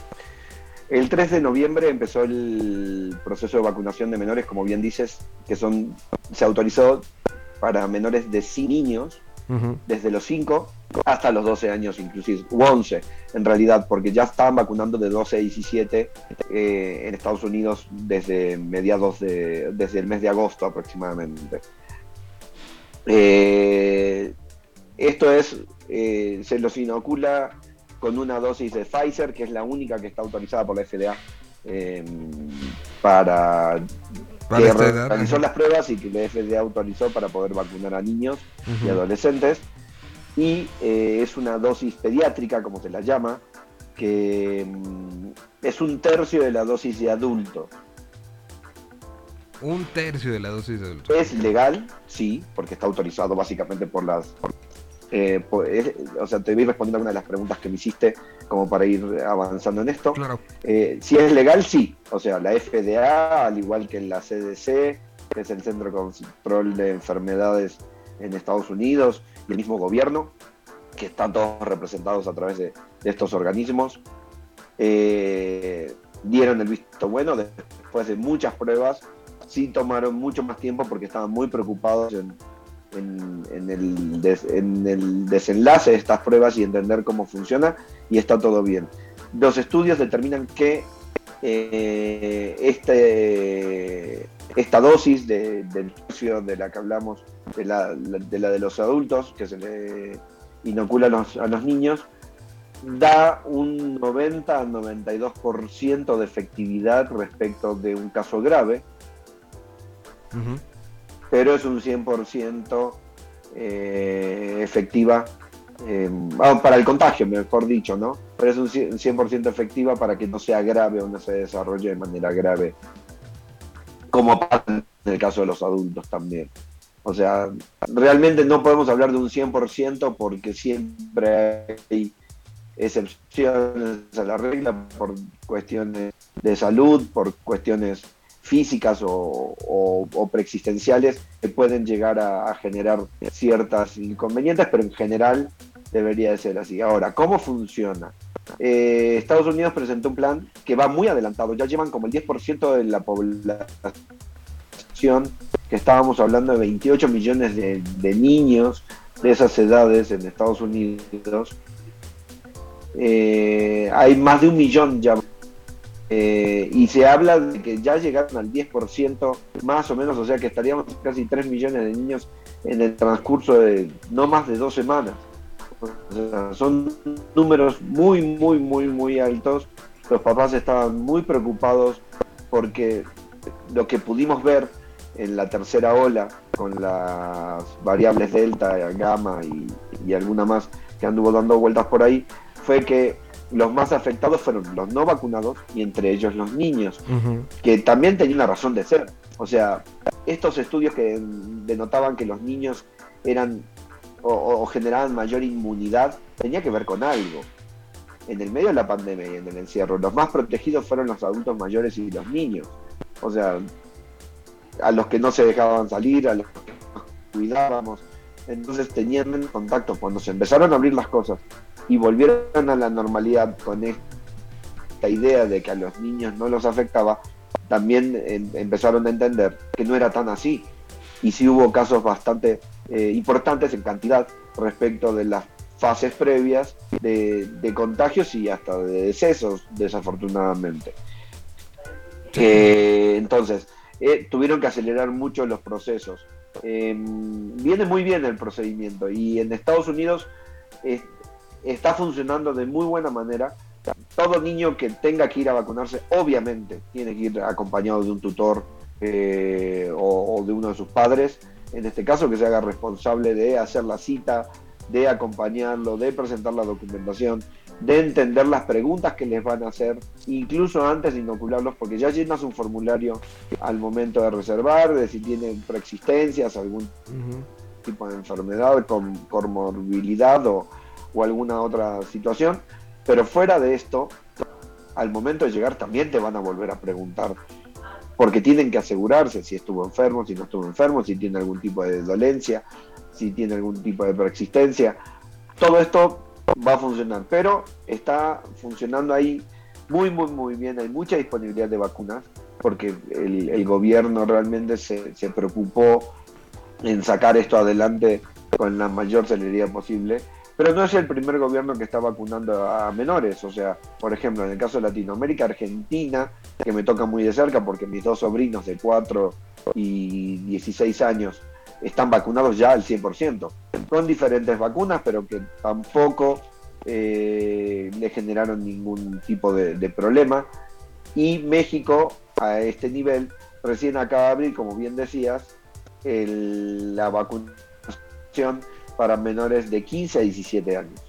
El 3 de noviembre empezó el proceso de vacunación de menores, como bien dices, que son se autorizó para menores de 100 niños, desde los 5 hasta los 12 años inclusive, u 11 en realidad, porque ya estaban vacunando de 12 a 17 eh, en Estados Unidos desde mediados de, desde el mes de agosto aproximadamente. Eh, esto es, eh, se los inocula con una dosis de Pfizer, que es la única que está autorizada por la FDA eh, para Para que realizó las pruebas y que la FDA autorizó para poder vacunar a niños y adolescentes. Y eh, es una dosis pediátrica, como se la llama, que mm, es un tercio de la dosis de adulto. Un tercio de la dosis de adulto. Es legal, sí, porque está autorizado básicamente por las... por- eh, por- es- o sea, te voy respondiendo algunas de las preguntas que me hiciste como para ir avanzando en esto. Claro. Eh, si es legal, sí. O sea, la FDA, al igual que la CDC, que es el Centro de Control de Enfermedades en Estados Unidos, el mismo gobierno, que están todos representados a través de, estos organismos, eh, dieron el visto bueno después de muchas pruebas. Sí tomaron mucho más tiempo porque estaban muy preocupados en, el, en el desenlace de estas pruebas y entender cómo funciona y está todo bien. Los estudios determinan que eh, este, esta dosis de, del de la que hablamos, de la, de la de los adultos, que se le inocula a los, a los niños, da un 90 al 92% de efectividad respecto de un caso grave, pero es un 100% eh, efectiva eh, ah, para el contagio, mejor dicho, ¿no? Pero es un 100% 100% efectiva para que no sea grave o no se desarrolle de manera grave, como en el caso de los adultos también. O sea, realmente no podemos hablar de un 100% porque siempre hay excepciones a la regla por cuestiones de salud, por cuestiones físicas o, preexistenciales que pueden llegar a, a generar ciertas inconvenientes, pero en general debería de ser así. Ahora, ¿cómo funciona? Eh, Estados Unidos presentó un plan que va muy adelantado, ya llevan como el 10% de la población, que estábamos hablando de 28 millones de, de niños de esas edades en Estados Unidos. Eh, hay más de un millón ya eh, y se habla de que ya llegaron al 10% más o menos, o sea que estaríamos casi 3 millones de niños en el transcurso de no más de dos semanas. Son números muy, muy, muy, muy altos. Los papás estaban muy preocupados porque lo que pudimos ver en la tercera ola con las variables delta, gamma y alguna más que anduvo dando vueltas por ahí, fue que los más afectados fueron los no vacunados y entre ellos los niños, que también tenía una razón de ser. O sea, estos estudios que denotaban que los niños eran o, o generaban mayor inmunidad, tenía que ver con algo. En el medio de la pandemia y en el encierro, los más protegidos fueron los adultos mayores y los niños. O sea, a los que no se dejaban salir, a los que nos cuidábamos. Entonces tenían contacto. Cuando se empezaron a abrir las cosas y volvieron a la normalidad con esta idea de que a los niños no los afectaba, también em- empezaron a entender que no era tan así. Y sí hubo casos bastante eh, importantes en cantidad respecto de las fases previas de, de contagios y hasta de decesos, desafortunadamente. Eh, entonces, eh, tuvieron que acelerar mucho los procesos. Eh, viene muy bien el procedimiento y en Estados Unidos está funcionando de muy buena manera. Todo niño que tenga que ir a vacunarse, obviamente, tiene que ir acompañado de un tutor eh, o, o de uno de sus padres. En este caso, que se haga responsable de hacer la cita, de acompañarlo, de presentar la documentación, de entender las preguntas que les van a hacer, incluso antes de inocularlos, porque ya llenas un formulario al momento de reservar, de si tienen preexistencias, algún tipo de enfermedad, con comorbilidad o, o alguna otra situación. Pero fuera de esto, al momento de llegar también te van a volver a preguntar, porque tienen que asegurarse si estuvo enfermo, si no estuvo enfermo, si tiene algún tipo de dolencia, si tiene algún tipo de preexistencia. Todo esto va a funcionar, pero está funcionando ahí muy, muy, muy bien. Hay mucha disponibilidad de vacunas, porque el, el gobierno realmente se, se preocupó en sacar esto adelante con la mayor celeridad posible. Pero no es el primer gobierno que está vacunando a menores. O sea, por ejemplo, en el caso de Latinoamérica, Argentina, que me toca muy de cerca porque mis dos sobrinos de 4 y 16 años están vacunados ya al 100%, con diferentes vacunas, pero que tampoco eh, le generaron ningún tipo de, de problema. Y México, a este nivel, recién acaba de abrir, como bien decías, el- la vacunación para menores de 15 a 17 años.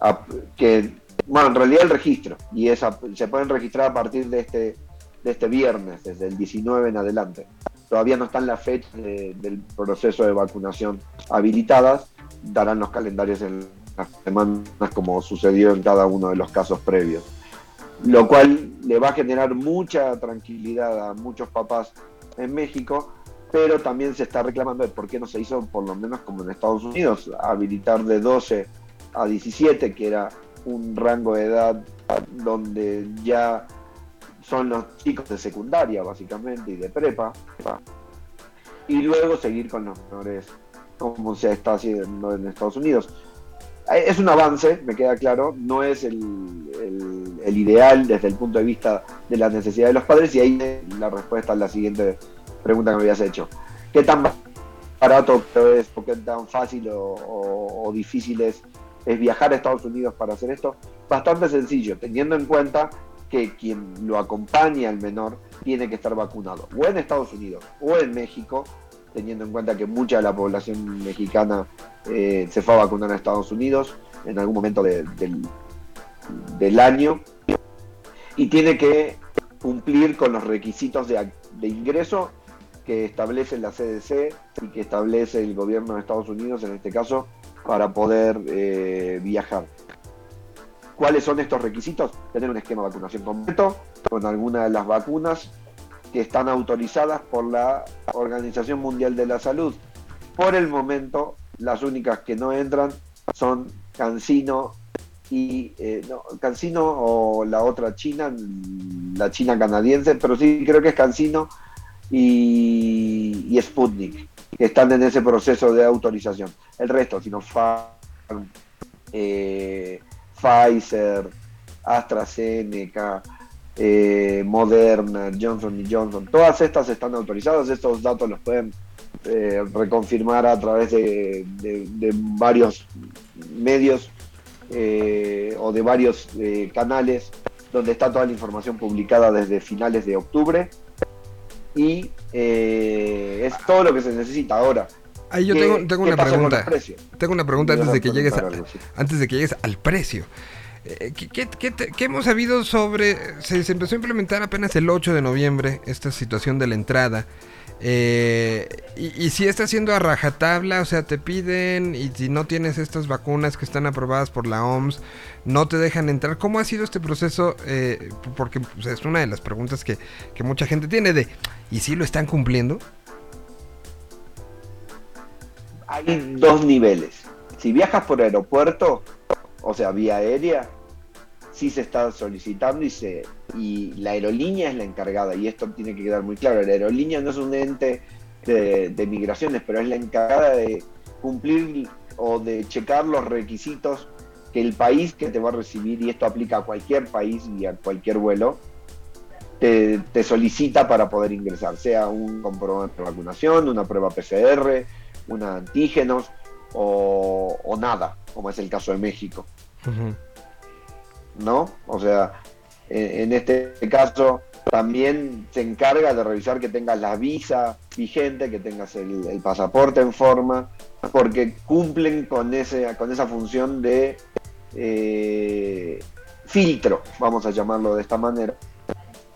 A- que, bueno, en realidad el registro, y esa, se pueden registrar a partir de este, de este viernes, desde el 19 en adelante. Todavía no están las fechas de- del proceso de vacunación habilitadas, darán los calendarios en las semanas como sucedió en cada uno de los casos previos. Lo cual le va a generar mucha tranquilidad a muchos papás en México, pero también se está reclamando de por qué no se hizo, por lo menos como en Estados Unidos, habilitar de 12 a 17, que era un rango de edad donde ya son los chicos de secundaria, básicamente, y de prepa, y luego seguir con los menores como se está haciendo en Estados Unidos. Es un avance, me queda claro, no es el, el- ideal desde el punto de vista de la necesidad de los padres, y ahí la respuesta a la siguiente pregunta que me habías hecho. ¿Qué tan barato es, o qué tan fácil o, o- difícil es, viajar a Estados Unidos para hacer esto? Bastante sencillo, teniendo en cuenta que quien lo acompaña al menor tiene que estar vacunado, o en Estados Unidos o en México, teniendo en cuenta que mucha de la población mexicana eh, se fue a vacunar a Estados Unidos en algún momento de- del, del año y tiene que cumplir con los requisitos de, de ingreso que establece la CDC y que establece el gobierno de Estados Unidos en este caso para poder eh, viajar. ¿Cuáles son estos requisitos? Tener un esquema de vacunación completo con alguna de las vacunas que están autorizadas por la Organización Mundial de la Salud. Por el momento, las únicas que no entran son Cancino y eh, no, Cancino o la otra china, la china canadiense, pero sí creo que es Cancino y, Sputnik, que están en ese proceso de autorización. El resto, Sinopharm, eh, Pfizer, AstraZeneca, eh, Moderna, Johnson Johnson, todas estas están autorizadas, estos datos los pueden eh, reconfirmar a través de, varios medios eh, o de varios canales donde está toda la información publicada desde finales de octubre y eh, es todo lo que se necesita ahora. Ahí yo ¿Qué- tengo, una pregunta. Tengo una pregunta antes de que llegues a, antes de que llegues al precio. Eh, ¿Qué, qué- qué te- qué hemos sabido sobre... Se, se empezó a implementar apenas el 8 de noviembre esta situación de la entrada. Eh, y, si está siendo a rajatabla, o sea, te piden y si no tienes estas vacunas que están aprobadas por la OMS, no te dejan entrar. ¿Cómo ha sido este proceso? Eh, porque pues, es una de las preguntas que, que mucha gente tiene de, ¿y si lo están cumpliendo? hay dos niveles. Si viajas por aeropuerto, o sea, vía aérea, sí se está solicitando y se y la aerolínea es la encargada y esto tiene que quedar muy claro. La aerolínea no es un ente de, migraciones, pero es la encargada de cumplir o de checar los requisitos que el país que te va a recibir, y esto aplica a cualquier país y a cualquier vuelo, te, te solicita para poder ingresar, sea un comprobante de vacunación, una prueba PCR, una antígenos o, nada, como es el caso de México. Ujú. ¿No? O sea, en, este caso también se encarga de revisar que tengas la visa vigente, que tengas el, pasaporte en forma, porque cumplen con, ese, con esa función de eh, filtro, vamos a llamarlo de esta manera,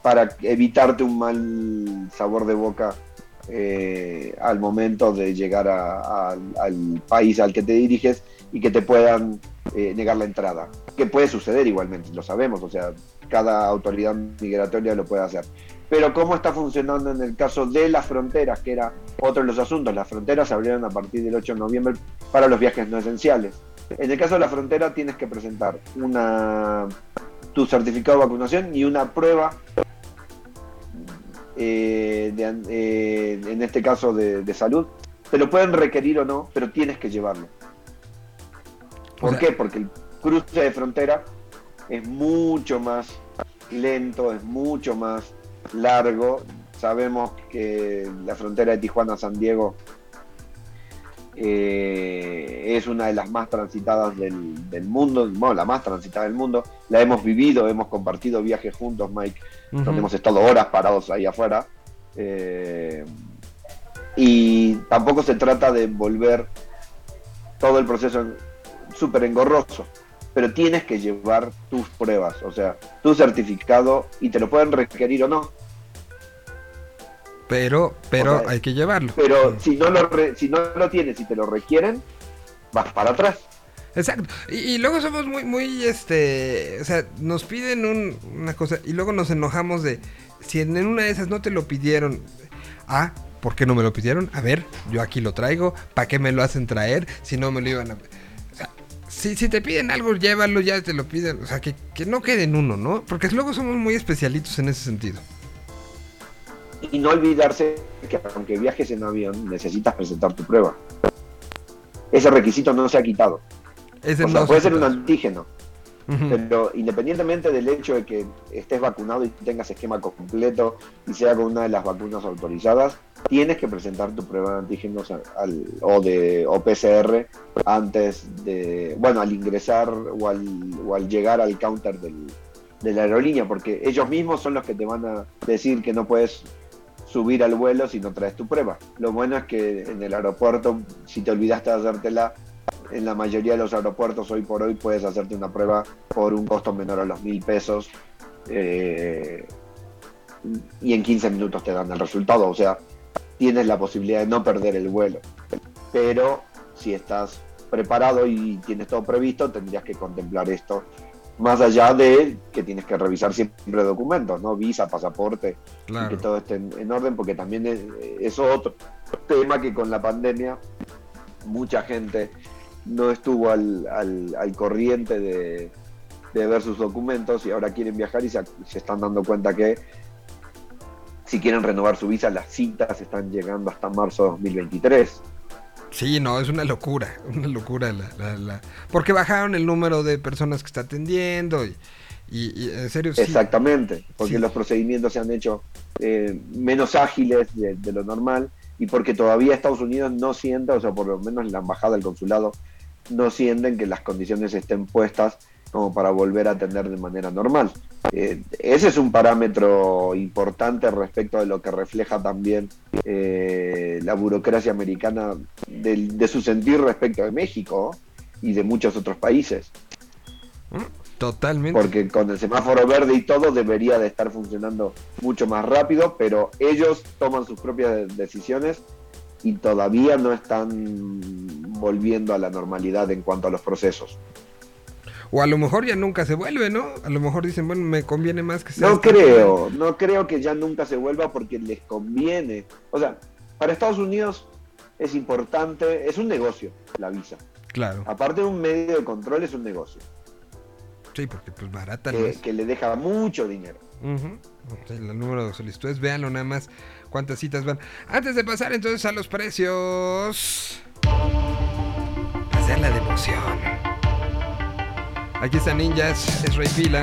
para evitarte un mal sabor de boca eh, al momento de llegar al país al que te diriges y que te puedan eh, negar la entrada. Que puede suceder igualmente, lo sabemos, o sea, cada autoridad migratoria lo puede hacer. Pero cómo está funcionando en el caso de las fronteras, que era otro de los asuntos, las fronteras se abrieron a partir del 8 de noviembre para los viajes no esenciales. En el caso de la frontera tienes que presentar una tu certificado de vacunación y una prueba eh, de eh, en este caso de salud. Te lo pueden requerir o no, pero tienes que llevarlo. ¿Por O sea- qué? Porque el cruce de frontera es mucho más lento, es mucho más largo. Sabemos que la frontera de Tijuana a San Diego eh, es una de las más transitadas del, del mundo, bueno, la más transitada del mundo. La hemos vivido, hemos compartido viajes juntos, Mike, Ujú. donde hemos estado horas parados ahí afuera. Eh, y tampoco se trata de volver todo el proceso en- súper engorroso, pero tienes que llevar tus pruebas, o sea, tu certificado y te lo pueden requerir o no, Pero, pero O sea, hay que llevarlo. pero si no lo, re- si no lo tienes y te lo requieren, vas para atrás. Exacto. Y, y luego somos muy, muy, este, o sea, nos piden un- una cosa y luego nos enojamos de si en una de esas no te lo pidieron. Ah, ¿por qué no me lo pidieron? A ver, yo aquí lo traigo. ¿Para qué me lo hacen traer? Si no me lo iban a... Si, si te piden algo, llévalo, ya te lo piden. O sea, que, que no quede en uno, ¿no? Porque luego somos muy especialitos en ese sentido. Y no olvidarse que aunque viajes en avión, necesitas presentar tu prueba. Ese requisito no se ha quitado. Ese O sea, no puede se ser un antígeno, pero independientemente del hecho de que estés vacunado y tengas esquema completo y sea con una de las vacunas autorizadas, tienes que presentar tu prueba de antígenos o de o PCR antes de, bueno, al ingresar o al, o al llegar al counter del- de la aerolínea, porque ellos mismos son los que te van a decir que no puedes subir al vuelo si no traes tu prueba. Lo bueno es que en el aeropuerto, si te olvidaste de hacértela, en la mayoría de los aeropuertos hoy por hoy puedes hacerte una prueba por un costo menor a los mil pesos eh, y en 15 minutos te dan el resultado. O sea, tienes la posibilidad de no perder el vuelo. Pero si estás preparado y tienes todo previsto, tendrías que contemplar esto. Más allá de que tienes que revisar siempre documentos, ¿no? Visa, pasaporte, que todo esté en, en orden, porque también es, es otro tema que con la pandemia mucha gente no estuvo al, al- al corriente de, de ver sus documentos y ahora quieren viajar y se, se están dando cuenta que si quieren renovar su visa, las citas están llegando hasta marzo de 2023. Sí, no, es una locura, una locura la, la, la- Porque bajaron el número de personas que está atendiendo y, y- y, en serio sí. Exactamente, porque Sí. los procedimientos se han hecho eh, menos ágiles de, de lo normal y porque todavía Estados Unidos no siente, o sea, por lo menos la embajada, el consulado, no sienten que las condiciones estén puestas como para volver a atender de manera normal. Eh, ese es un parámetro importante respecto de lo que refleja también eh, la burocracia americana de su sentir respecto de México y de muchos otros países. Totalmente. Porque con el semáforo verde y todo debería de estar funcionando mucho más rápido, pero ellos toman sus propias decisiones y todavía no están volviendo a la normalidad en cuanto a los procesos. O a lo mejor ya nunca se vuelve, ¿no? A lo mejor dicen, bueno, me conviene más que sea. No esta- creo, no creo que ya nunca se vuelva porque les conviene. O sea, para Estados Unidos es importante, es un negocio la visa. Claro. Aparte de un medio de control, es un negocio Sí, porque pues barata que, que le deja mucho dinero. Ujú. Sí, el número de solicitudes, véanlo nada más cuántas citas van. Antes de pasar entonces a los precios. sea la devoción. Aquí está Ninjas, es Rey Pila.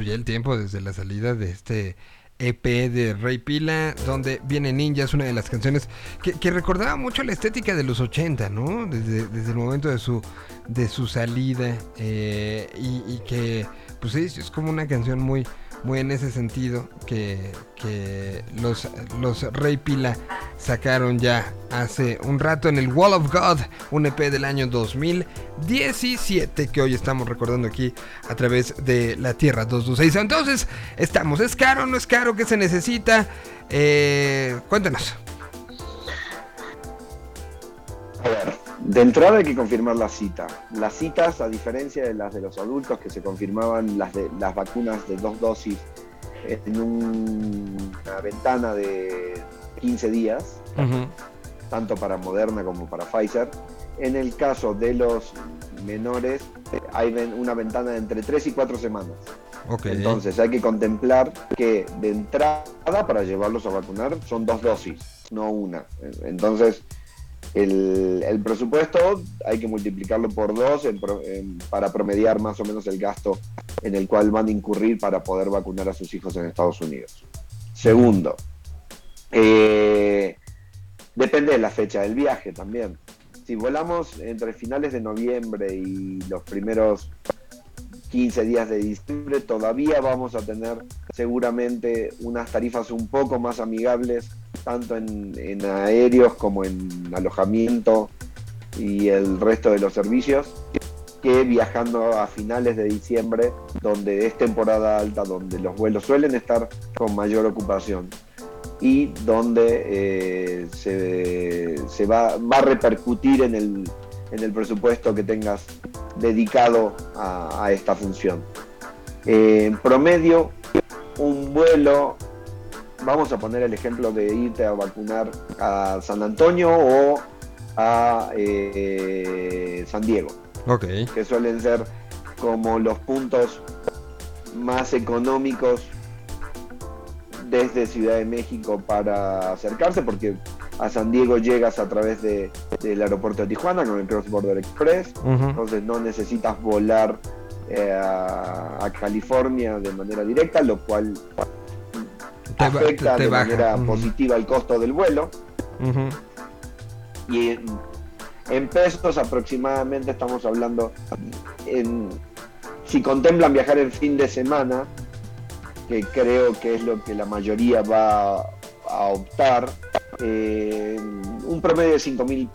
Ya el tiempo desde la salida de este EP de Rey Pila, donde viene Ninja, es una de las canciones que, que recordaba mucho la estética de los 80, ¿no? Desde, desde el momento de su, de su salida, eh, y, y que, pues es, es como una canción muy, muy en ese sentido, que, que los, los Rey Pila sacaron ya hace un rato en el Wall of God, un EP del año 2017 que hoy estamos recordando aquí a través de la Tierra 226. Entonces, estamos, ¿es caro? ¿No es caro? ¿Qué se necesita? Eh, cuéntanos. A ver, de entrada hay que confirmar la cita. Las citas, a diferencia de las de los adultos que se confirmaban las, de, las vacunas de dos dosis en un- una ventana de 15 días, tanto para Moderna como para Pfizer. En el caso de los menores, hay una ventana de entre 3 y 4 semanas. Entonces hay que contemplar que de entrada para llevarlos a vacunar son dos dosis, no una. Entonces el, el presupuesto hay que multiplicarlo por dos en pro- en- para promediar más o menos el gasto en el cual van a incurrir para poder vacunar a sus hijos en Estados Unidos. Segundo, eh, depende de la fecha del viaje también. Si volamos entre finales de noviembre y los primeros 15 días de diciembre, todavía vamos a tener seguramente unas tarifas un poco más amigables, tanto en, en aéreos como en alojamiento y el resto de los servicios, que viajando a finales de diciembre, donde es temporada alta, donde los vuelos suelen estar con mayor ocupación y donde eh, se, se va, va a repercutir en el, en el presupuesto que tengas dedicado a, a esta función. Eh, en promedio, un vuelo, vamos a poner el ejemplo de irte a vacunar a San Antonio o a eh, San Diego, que suelen ser como los puntos más económicos desde Ciudad de México para acercarse, porque a San Diego llegas a través de- del aeropuerto de Tijuana con el Cross Border Express, entonces no necesitas volar eh, a, a California de manera directa, lo cual Te afecta te- de baja. manera positiva el costo del vuelo. Y en, en pesos aproximadamente estamos hablando, en, si contemplan viajar el fin de semana, que creo que es lo que la mayoría va a optar, eh, un promedio de 5 mil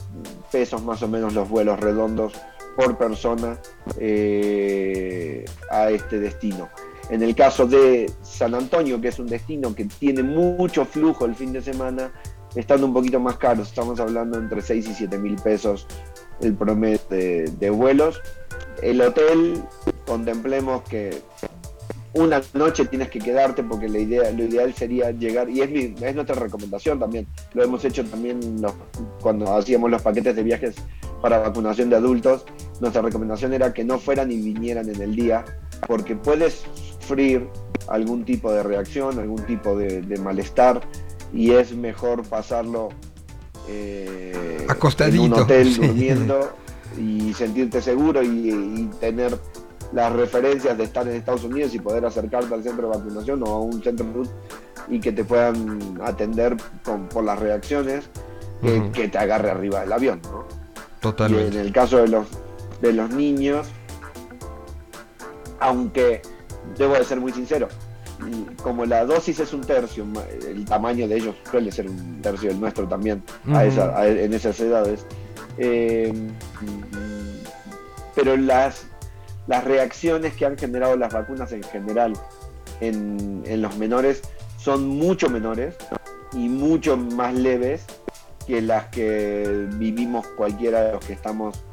pesos más o menos los vuelos redondos por persona eh, a este destino. En el caso de San Antonio, que es un destino que tiene mucho flujo el fin de semana, estando un poquito más caros, estamos hablando entre 6 y 7 mil pesos el promedio de vuelos. El hotel, contemplemos que una noche tienes que quedarte porque la idea, lo ideal sería llegar, y es, mi- es nuestra recomendación también, lo hemos hecho también los- cuando hacíamos los paquetes de viajes para vacunación de adultos, nuestra recomendación era que no fueran y vinieran en el día, porque puedes sufrir algún tipo de reacción, algún tipo de, de malestar, y es mejor pasarlo eh, Acostadito, en un hotel sí. durmiendo y sentirte seguro y, y tener las referencias de estar en Estados Unidos y poder acercarte al centro de vacunación o a un centro y que te puedan atender con- por las reacciones que, te agarre arriba del avión. ¿no? Y Totalmente. en el caso de los, de los niños, aunque debo de ser muy sincero, y como la dosis es un tercio, el tamaño de ellos suele ser un tercio del nuestro también a esa- a- en esas edades, eh, pero las, las reacciones que han generado las vacunas en general en, en los menores son mucho menores y mucho más leves que las que vivimos cualquiera de los que estamos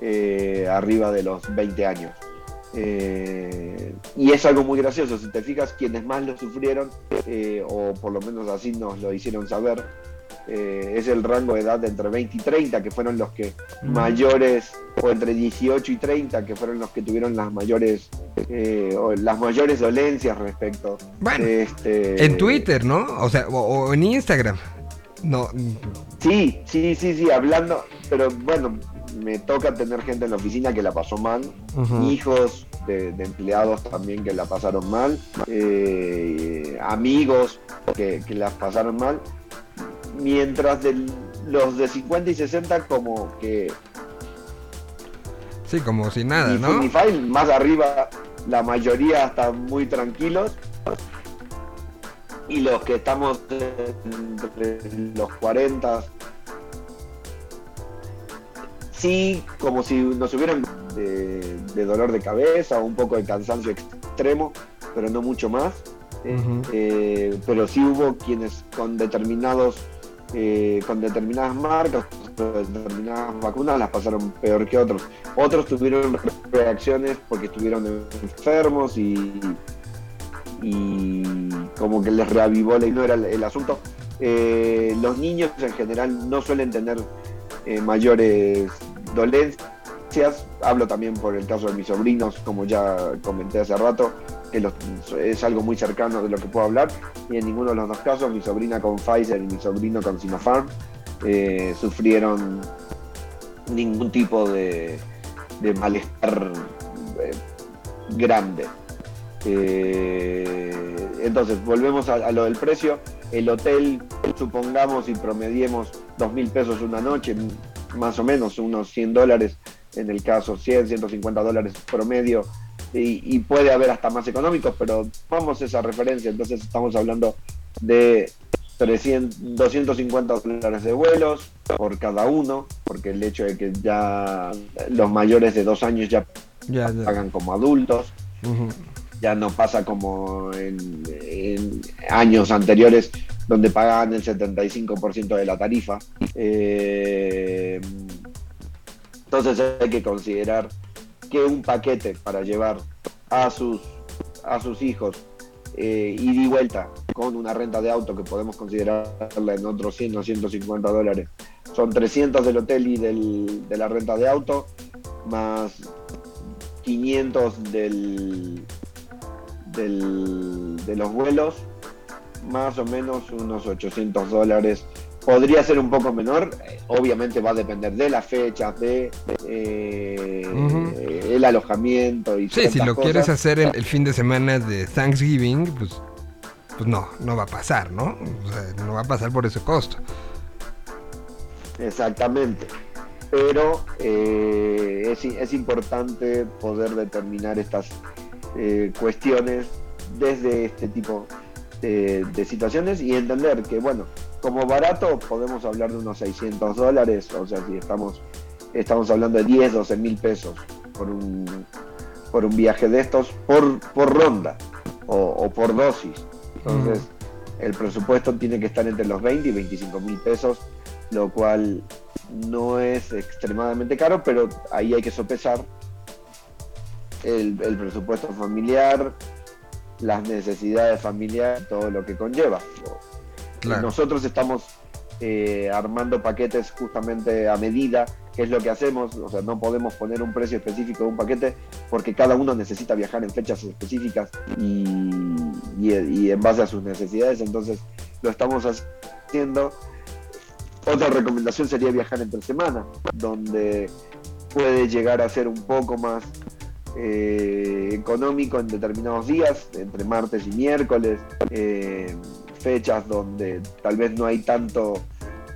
eh, arriba de los 20 años. Eh, y es algo muy gracioso, si te fijas, quienes más lo sufrieron, eh, o por lo menos así nos lo hicieron saber, eh, es el rango de edad de entre 20 y 30, que fueron los que mayores, o entre 18 y 30, que fueron los que tuvieron las mayores, eh, o las mayores dolencias respecto. Bueno, este, En Twitter, ¿no? O sea, o, o en Instagram. No. Sí, sí, sí, sí, hablando, pero bueno, me toca tener gente en la oficina que la pasó mal, hijos de, de empleados también que la pasaron mal, eh, amigos que, que las pasaron mal, mientras de los de 50 y 60 como que Sí, como si nada, fu ¿no? y más arriba la mayoría están muy tranquilos. Y los que estamos entre los 40 sí como si nos hubieran de, de dolor de cabeza un poco de cansancio extremo pero no mucho más. Eh, pero sí hubo quienes con determinados eh, con determinadas marcas determinadas vacunas las pasaron peor que otros otros tuvieron reacciones porque estuvieron enfermos y, y como que les reavivó la no era el, el asunto. Eh, los niños en general no suelen tener eh, mayores dolencias. Hablo también por el caso de mis sobrinos, como ya comenté hace rato, que es algo muy cercano de lo que puedo hablar. Y en ninguno de los dos casos, mi sobrina con Pfizer y mi sobrino con Sinopharm, eh, sufrieron ningún tipo de, de malestar eh, grande. Eh, entonces, volvemos a, a lo del precio. El hotel, supongamos y promediemos dos mil pesos una noche, más o menos unos 100 dólares en el caso, 100, 150 dólares promedio. Y, y puede haber hasta más económicos, pero vamos a esa referencia. Entonces, estamos hablando de 300, 250 dólares de vuelos por cada uno, porque el hecho de que ya los mayores de dos años ya Ya, ya. pagan como adultos, ya no pasa como en, en años anteriores donde pagaban el 75% de la tarifa. Eh, entonces hay que considerar que un paquete para llevar a sus a sus hijos eh, ida y vuelta con una renta de auto que podemos considerarla en otros 100 o 150 dólares, son 300 del hotel y del- de la renta de auto, más 500 del, del- de los vuelos, más o menos unos 800 dólares. Podría ser un poco menor, eh, obviamente va a depender de las fechas, de eh, Ujú. el alojamiento y Sí, si lo quieres hacer el, el fin de semana de Thanksgiving, pues, pues no, no va a pasar, ¿no? O sea, no va a pasar por ese costo. Exactamente. Pero eh, es, es importante poder determinar estas eh, cuestiones desde este tipo de, de situaciones y entender que, bueno, como barato podemos hablar de unos 600 dólares, o sea, si estamos, estamos hablando de 10, 12 mil pesos por un, por un viaje de estos, por, por ronda o, o por dosis. Entonces, el presupuesto tiene que estar entre los 20 y 25 mil pesos, lo cual no es extremadamente caro, pero ahí hay que sopesar el, el presupuesto familiar, las necesidades familiares, todo lo que conlleva. Claro. Nosotros estamos eh, armando paquetes justamente a medida, que es lo que hacemos, o sea, no podemos poner un precio específico de un paquete porque cada uno necesita viajar en fechas específicas y, y- y en base a sus necesidades, entonces lo estamos haciendo. Otra recomendación sería viajar entre semana, donde puede llegar a ser un poco más eh, económico en determinados días, entre martes y miércoles, eh, fechas donde tal vez no hay tanto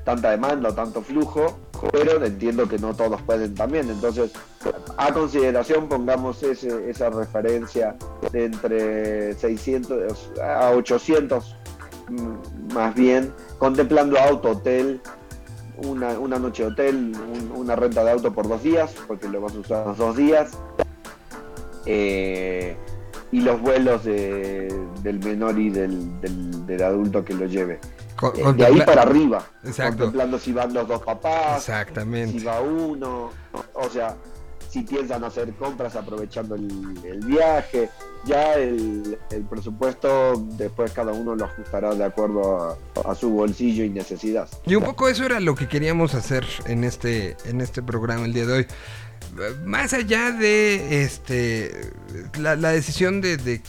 tanta demanda o tanto flujo, pero entiendo que no todos pueden también. Entonces, a consideración pongamos ese- esa referencia de entre 600 a 800 mm, más bien, contemplando auto, hotel, una, una noche de hotel, un- una renta de auto por dos días, porque lo vas a usar dos días, eh, y los vuelos de- del menor y del, del- del adulto que lo lleve. Eh, de ahí para arriba, Exacto. contemplando si van los dos papás, Exactamente. si va uno, o sea, si piensan hacer compras aprovechando el, el viaje, ya el, el presupuesto después cada uno lo ajustará de acuerdo a, a su bolsillo y necesidad. Y un poco eso era lo que queríamos hacer en este, en este programa el día de hoy. Más allá de este la, la decisión de, de-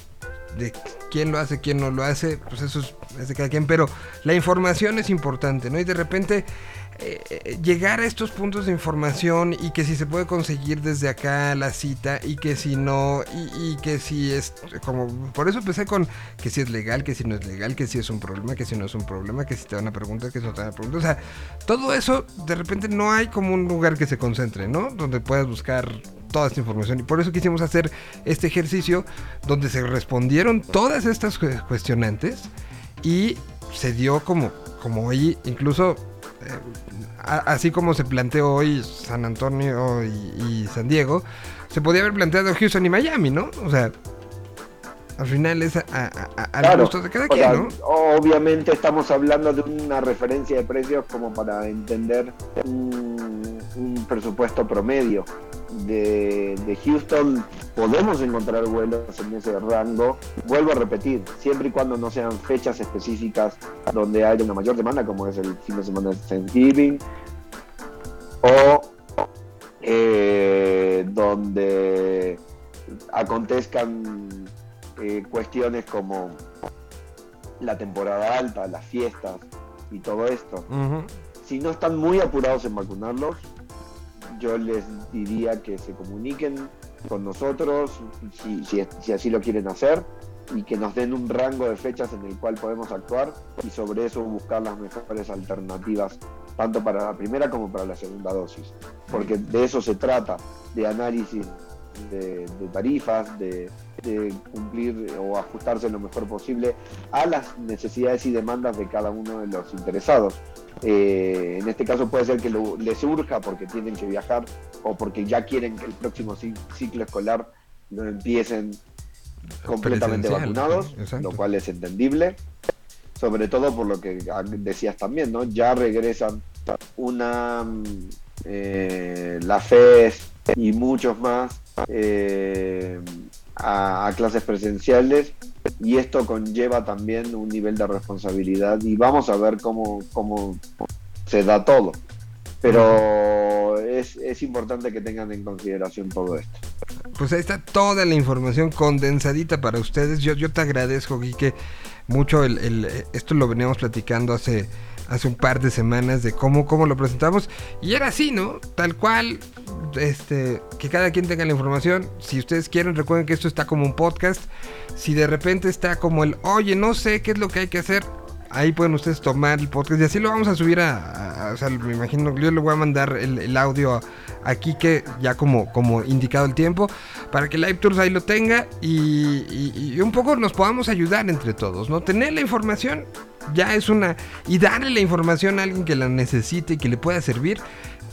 quién lo hace, quién no lo hace, pues eso es, es de cada quien, pero la información es importante, ¿no? Y de repente eh, llegar a estos puntos de información y que si se puede conseguir desde acá la cita y que si no, y, que si es como, por eso empecé con que si es legal, que si no es legal, que si es un problema, que si no es un problema, que si te van a preguntar, que si no te van a preguntar, o sea, todo eso de repente no hay como un lugar que se concentre, ¿no? Donde puedas buscar toda esta información y por eso quisimos hacer este ejercicio donde se respondieron todas estas cu- cuestionantes y se dio como, como hoy, incluso así como se planteó hoy San Antonio y, San Diego, se podía haber planteado Houston y Miami, ¿no? O sea, al final es a, a- Claro, gusto de cada O quien, sea, ¿no? Obviamente estamos hablando de una referencia de precios como para entender un, un presupuesto promedio. De, de Houston podemos encontrar vuelos en ese rango. Vuelvo a repetir, siempre y cuando no sean fechas específicas donde haya una mayor demanda, como es el fin de semana de Thanksgiving, o eh, donde acontezcan eh, cuestiones como la temporada alta, las fiestas y todo esto. Si no están muy apurados en vacunarlos, yo les diría que se comuniquen con nosotros si, si- si así lo quieren hacer y que nos den un rango de fechas en el cual podemos actuar y sobre eso buscar las mejores alternativas tanto para la primera como para la segunda dosis. Porque de eso se trata, de análisis de, de tarifas, de, de cumplir o ajustarse lo mejor posible a las necesidades y demandas de cada uno de los interesados. Eh, en este caso puede ser que lo- les surja porque tienen que viajar o porque ya quieren que el próximo ci- ciclo escolar lo empiecen completamente vacunados, exacto. lo cual es entendible, sobre todo por lo que decías también, ¿no? Ya regresan una mm, eh, la FES y muchos más eh, a, clases presenciales y esto conlleva también un nivel de responsabilidad y vamos a ver cómo, cómo se da todo. Pero es, es importante que tengan en consideración todo esto. Pues ahí está toda la información condensadita para ustedes. Yo, yo te agradezco, Quique, mucho el- esto lo veníamos platicando hace, hace un par de semanas de cómo, cómo lo presentamos. Y era así, ¿no? Tal cual. Este, que cada quien tenga la información. Si ustedes quieren, recuerden que esto está como un podcast. Si de repente está como el, oye, no sé qué es lo que hay que hacer. Ahí pueden ustedes tomar el podcast y así lo vamos a subir a, o sea, me imagino, yo le voy a mandar el, audio aquí que ya como, como indicado el tiempo, para que Live Tours ahí lo tenga y un poco nos podamos ayudar entre todos, ¿no? Tener la información ya es una... y darle la información a alguien que la necesite y que le pueda servir,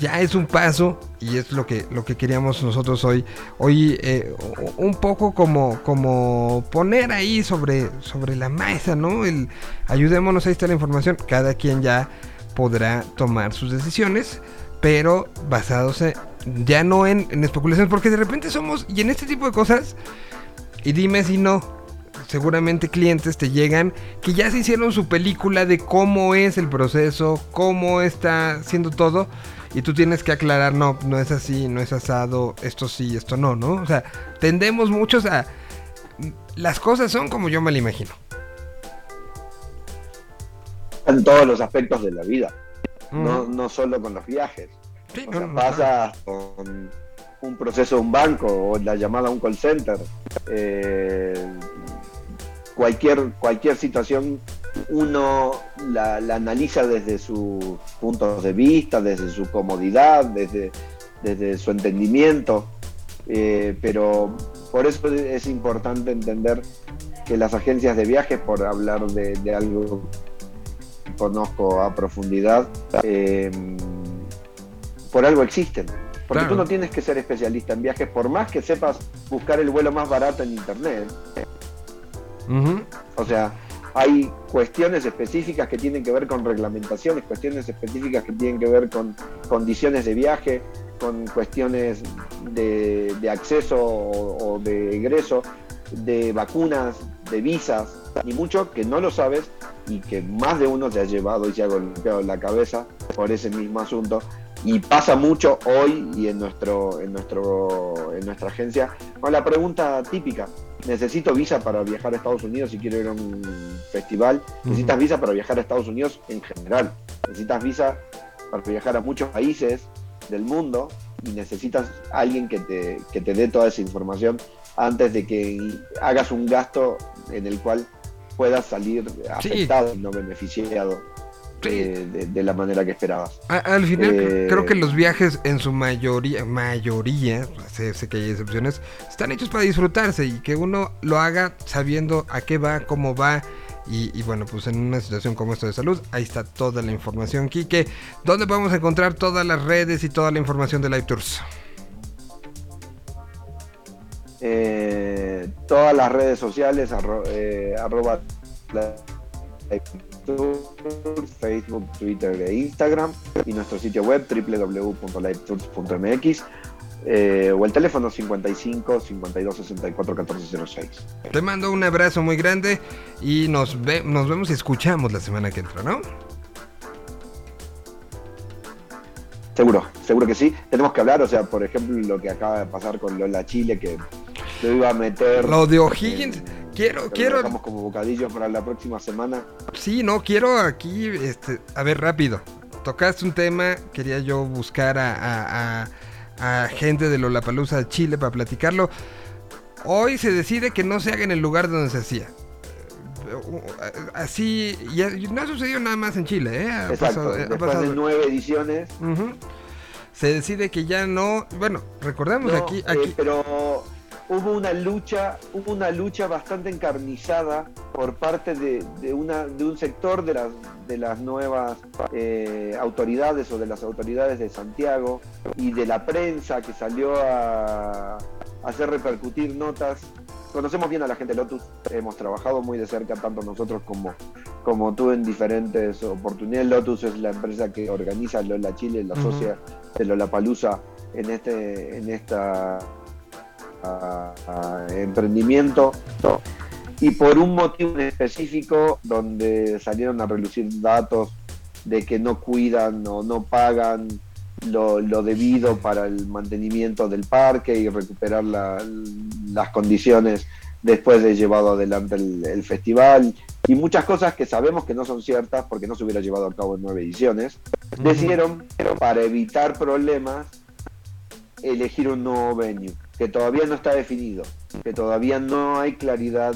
ya es un paso y es lo que, lo que queríamos nosotros hoy. Hoy eh, un poco como, como poner ahí sobre, sobre la mesa, ¿no? El ayudémonos, ahí está la información. Cada quien ya podrá tomar sus decisiones, pero basados en- ya no en, en especulaciones, porque de repente somos, y en este tipo de cosas, y dime si no, seguramente clientes te llegan que ya se hicieron su película de cómo es el proceso, cómo está haciendo todo. Y tú tienes que aclarar, no, no es así, no es asado, esto sí, esto no, ¿no? O sea, tendemos muchos a... Las cosas son como yo me la imagino. En todos los aspectos de la vida, no, no solo con los viajes. Sí, O no, sea, no, pasa con un proceso de un banco o la llamada a un call center. eh, cualquier, cualquier situación uno la, la analiza desde sus puntos de vista, desde su comodidad, desde, desde su entendimiento. eh, pero por eso es importante entender que las agencias de viajes, por hablar de, de algo que conozco a profundidad, eh, por algo existen. Porque Claro. tú no tienes que ser especialista en viajes, por más que sepas buscar el vuelo más barato en internet. O sea, hay cuestiones específicas que tienen que ver con reglamentaciones, cuestiones específicas que tienen que ver con condiciones de viaje, con cuestiones de, acceso o, o de egreso, de vacunas, de visas, y mucho que no lo sabes y que más de uno se ha llevado y se ha golpeado la cabeza por ese mismo asunto. Y pasa mucho hoy y en nuestro, en nuestro, en nuestra agencia, con la pregunta típica, necesito visa para viajar a Estados Unidos si quiero ir a un festival, necesitas visa para viajar a Estados Unidos en general, necesitas visa para viajar a muchos países del mundo y necesitas alguien que te, que te dé toda esa información antes de que hagas un gasto en el cual puedas salir Sí. afectado y no beneficiado. Eh, de, de la manera que esperabas. A- al final Eh, creo que los viajes en su mayoría, mayoría, sé, sé que hay excepciones, están hechos para disfrutarse y que uno lo haga sabiendo a qué va, cómo va. Y, y bueno, pues en una situación como esta de salud, ahí está toda la información. Quique, ¿dónde podemos encontrar todas las redes y toda la información de Live Tours? Eh, todas las redes sociales, arro- arroba Tours, Facebook, Twitter e Instagram, y nuestro sitio web www.livetours.mx, eh, o el teléfono 55 52 64 14 06. Te mando un abrazo muy grande y nos, ve- nos vemos y escuchamos la semana que entra, ¿no? Seguro, seguro que sí. Tenemos que hablar, o sea, por ejemplo, lo que acaba de pasar con Lola Chile, que lo iba a meter. Lo de O'Higgins, quiero, quiero, dejamos como bocadillo para la próxima semana. Sí, no, quiero aquí, este, a ver, rápido. Tocaste un tema, quería yo buscar a, a- a- a gente de Lollapalooza de Chile para platicarlo. Hoy se decide que no se haga en el lugar donde se hacía. Eh, Así, y no ha sucedido nada más en Chile, ¿eh? Ha Exacto. pasado- ha Después pasado- de nueve ediciones. Se decide que ya no, bueno, recordemos No, aquí, eh, aquí, pero hubo una lucha, hubo una lucha bastante encarnizada por parte de, de una, de un sector de las, de las nuevas eh, autoridades o de las autoridades de Santiago y de la prensa que salió a, a hacer repercutir notas. Conocemos bien a la gente de Lotus, hemos trabajado muy de cerca, tanto nosotros como, como tú en diferentes oportunidades. Lotus es la empresa que organiza Lola Chile, la Ujú. socia de Lola Palusa en, este, en esta a- a emprendimiento. Y por un motivo en específico donde salieron a relucir datos de que no cuidan o no pagan lo, lo debido para el mantenimiento del parque y recuperar la- las condiciones después de llevado adelante el, el festival. Y muchas cosas que sabemos que no son ciertas porque no se hubiera llevado a cabo en nueve ediciones, decidieron, para evitar problemas, elegir un nuevo venue, que todavía no está definido, que todavía no hay claridad.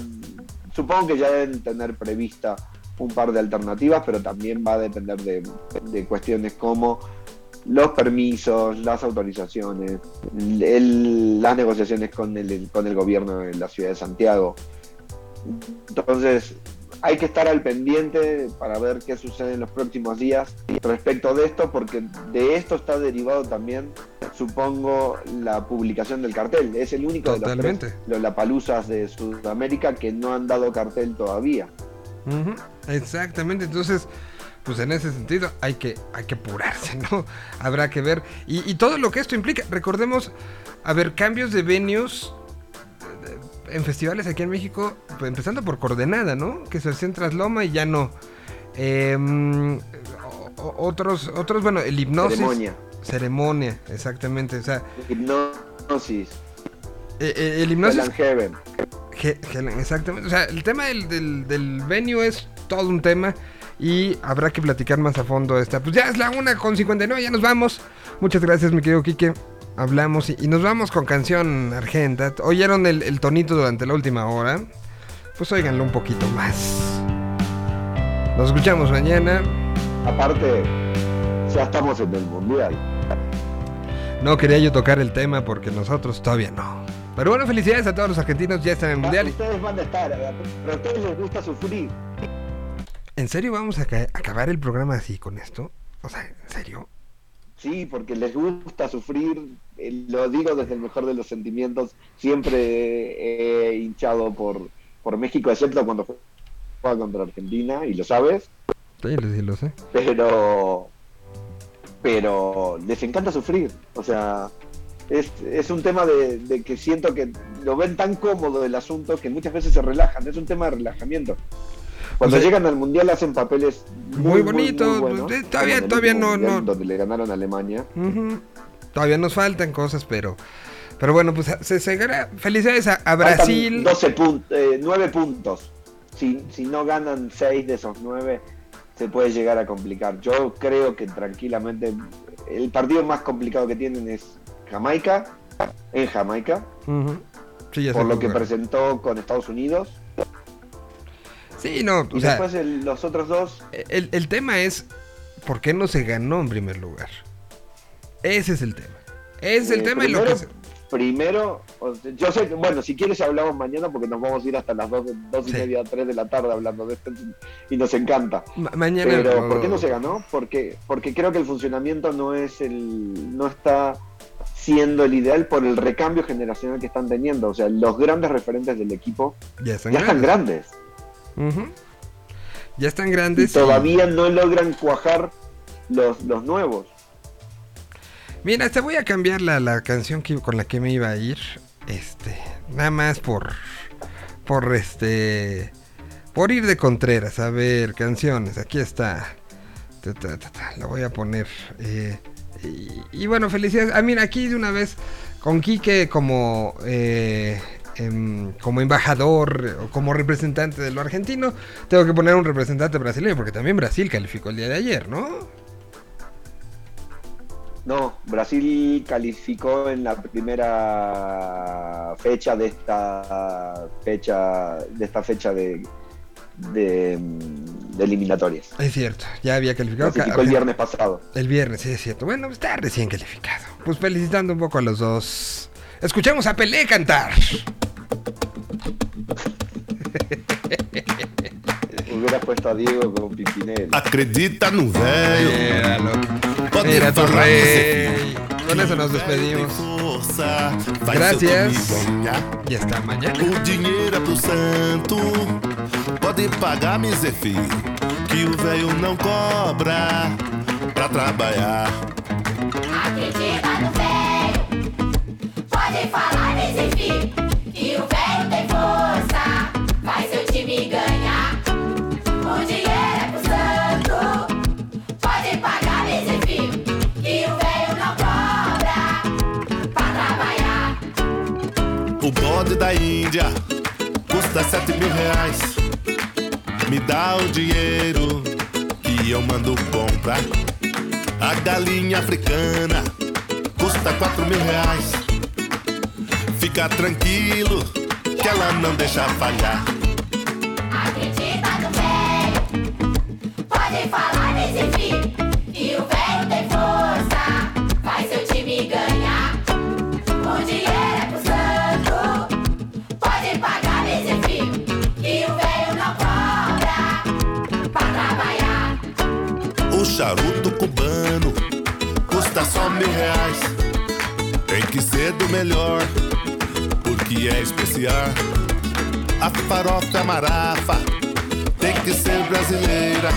Supongo que ya deben tener prevista un par de alternativas, pero también va a depender de, cuestiones como los permisos, las autorizaciones, las negociaciones con el, con el gobierno de la ciudad de Santiago. Entonces, hay que estar al pendiente para ver qué sucede en los próximos días respecto de esto, porque de esto está derivado también, supongo, la publicación del cartel. Es el único de los tres Lollapaloozas de Sudamérica que no han dado cartel todavía. Exactamente, entonces, pues en ese sentido hay que, hay que apurarse, ¿no? Habrá que ver. Y, y todo lo que esto implica, recordemos, a ver, cambios de venues en festivales aquí en México, pues, empezando por Coordenada, ¿no? Que se hacía en Trasloma y ya no. O- otros, otros, bueno, el hipnosis. Ceremonia, Ceremonia, exactamente. O sea, hipnosis, eh, eh, el Hell hipnosis and Heaven. Ge- Helen, exactamente. O sea, el tema del, del, del venue es todo un tema y habrá que platicar más a fondo esta. Pues ya es la una con 59, ya nos vamos. Muchas gracias, mi querido Quique. Hablamos y, y nos vamos con canción argenta. Oyeron el, el tonito durante la última hora. Pues óiganlo un poquito más. Nos escuchamos mañana. Aparte, ya estamos en el mundial. No quería yo tocar el tema porque nosotros todavía no. Pero bueno, felicidades a todos los argentinos, ya están en el mundial. Ustedes van a estar, pero a ustedes les gusta sufrir. ¿En serio vamos a ca- acabar el programa así con esto? O sea, ¿en serio? Sí, porque les gusta sufrir, eh, lo digo desde el mejor de los sentimientos, siempre he hinchado por, por México, excepto cuando juega contra Argentina, y lo sabes, Sí, lo- sí lo sé. pero pero les encanta sufrir, o sea, es, es un tema de, de que siento que lo ven tan cómodo el asunto que muchas veces se relajan, es un tema de relajamiento. Cuando O sea, llegan al mundial hacen papeles muy bonitos, eh, todavía- todavía no- donde le ganaron a Alemania. Todavía nos faltan cosas, pero. Pero bueno, pues se seguirá. Felicidades a, a Brasil. 12 puntos, 9 puntos. Si, si no ganan 6 de esos 9, se puede llegar a complicar. Yo creo que tranquilamente el partido más complicado que tienen es Jamaica, en Jamaica. Sí, por lo que presentó con Estados Unidos. Sí, no, Y o sea, después el- los otros dos, el, el tema es. ¿Por qué no se ganó en primer lugar? Ese es el tema. Ese es el eh, tema y lo primero, que. se- primero, yo sé que, bueno, si quieres hablamos mañana porque nos vamos a ir hasta las 2, dos y media, 3 de la tarde hablando de esto y nos encanta. ma- mañana. Pero lo- ¿por qué no se ganó? Porque, porque creo que el funcionamiento no es el, no está siendo el ideal por el recambio generacional que están teniendo. O sea, los grandes referentes del equipo ya están grandes. Ujú. Ya están grandes. y- todavía no logran cuajar los, los nuevos. Mira, te voy a cambiar la, la canción que, con la que me iba a ir. Este, nada más por, por este, por ir de Contreras. A ver, canciones, aquí está. Ta, ta, ta, ta, La voy a poner. eh, y, y bueno, felicidades. Ah, mira, aquí de una vez con Quique como, eh, em, como embajador o como representante de lo argentino. Tengo que poner un representante brasileño porque también Brasil calificó el día de ayer, ¿no? No, Brasil calificó en la primera fecha de esta fecha de esta fecha de, de, de eliminatorias. Es cierto, ya había calificado. Clasificó el viernes pasado. El viernes, sí, es cierto. Bueno, está recién calificado. Pues felicitando un poco a los dos. Escuchemos a Pelé cantar. Hubiera puesto a Diego con Pimpinela. Acredita no velho. Míralo. Pode Mira tu rey. Con eso nos despedimos. Gracias. Y hasta mañana. O dinheiro é pro santo. Pode pagar, filho, que o velho não cobra pra trabalhar. Que o velho tem força, faz seu time ganhar. O dinheiro é pro santo, pode pagar fio. Que o velho não cobra pra trabalhar. O bode da Índia custa sete mil reais. Me dá o dinheiro que eu mando comprar. A galinha africana custa quatro mil reais. Fica tranquilo que ela não deixa falhar. Acredita no velho, pode falar nesse fio. Que o velho tem força, faz seu time ganhar. O dinheiro é pro santo, pode pagar nesse fio. Que o velho não cobra pra trabalhar. O charuto cubano custa só mil reais. Tem que ser do melhor, porque é especial. A farofa é marafa tem que ser brasileira.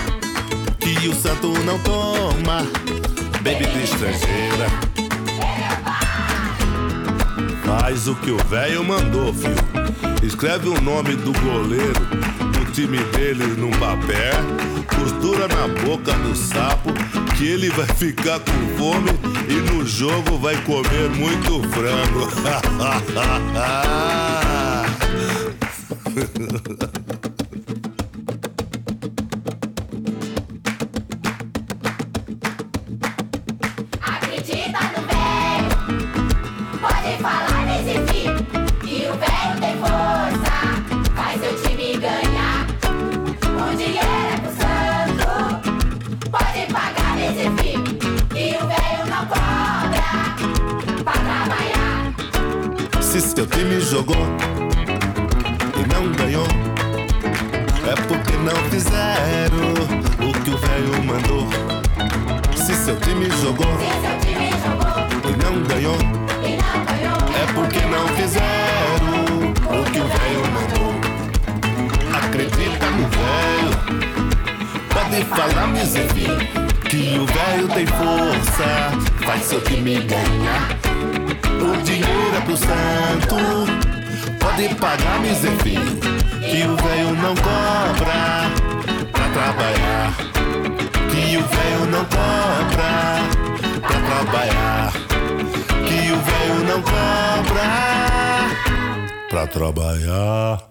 Que o santo não toma bebida estrangeira. Faz o que o velho mandou, filho. Escreve o nome do goleiro, time dele num papel. Costura na boca do sapo, que ele vai ficar com fome e no jogo vai comer muito frango. time jogou e não ganhou, é porque não fizeram o que o velho mandou. Se seu time jogou Se seu time jogou e não ganhou, e não ganhou, é porque não fizeram o que o velho mandou. Acredita no velho, pode falar, miséria, que o velho tem força, faz seu time ganhar. Dinheiro é pro santo, pode pagar, miséria, que o velho não cobra pra trabalhar. Que o velho não cobra pra trabalhar. Que o velho não cobra pra trabalhar.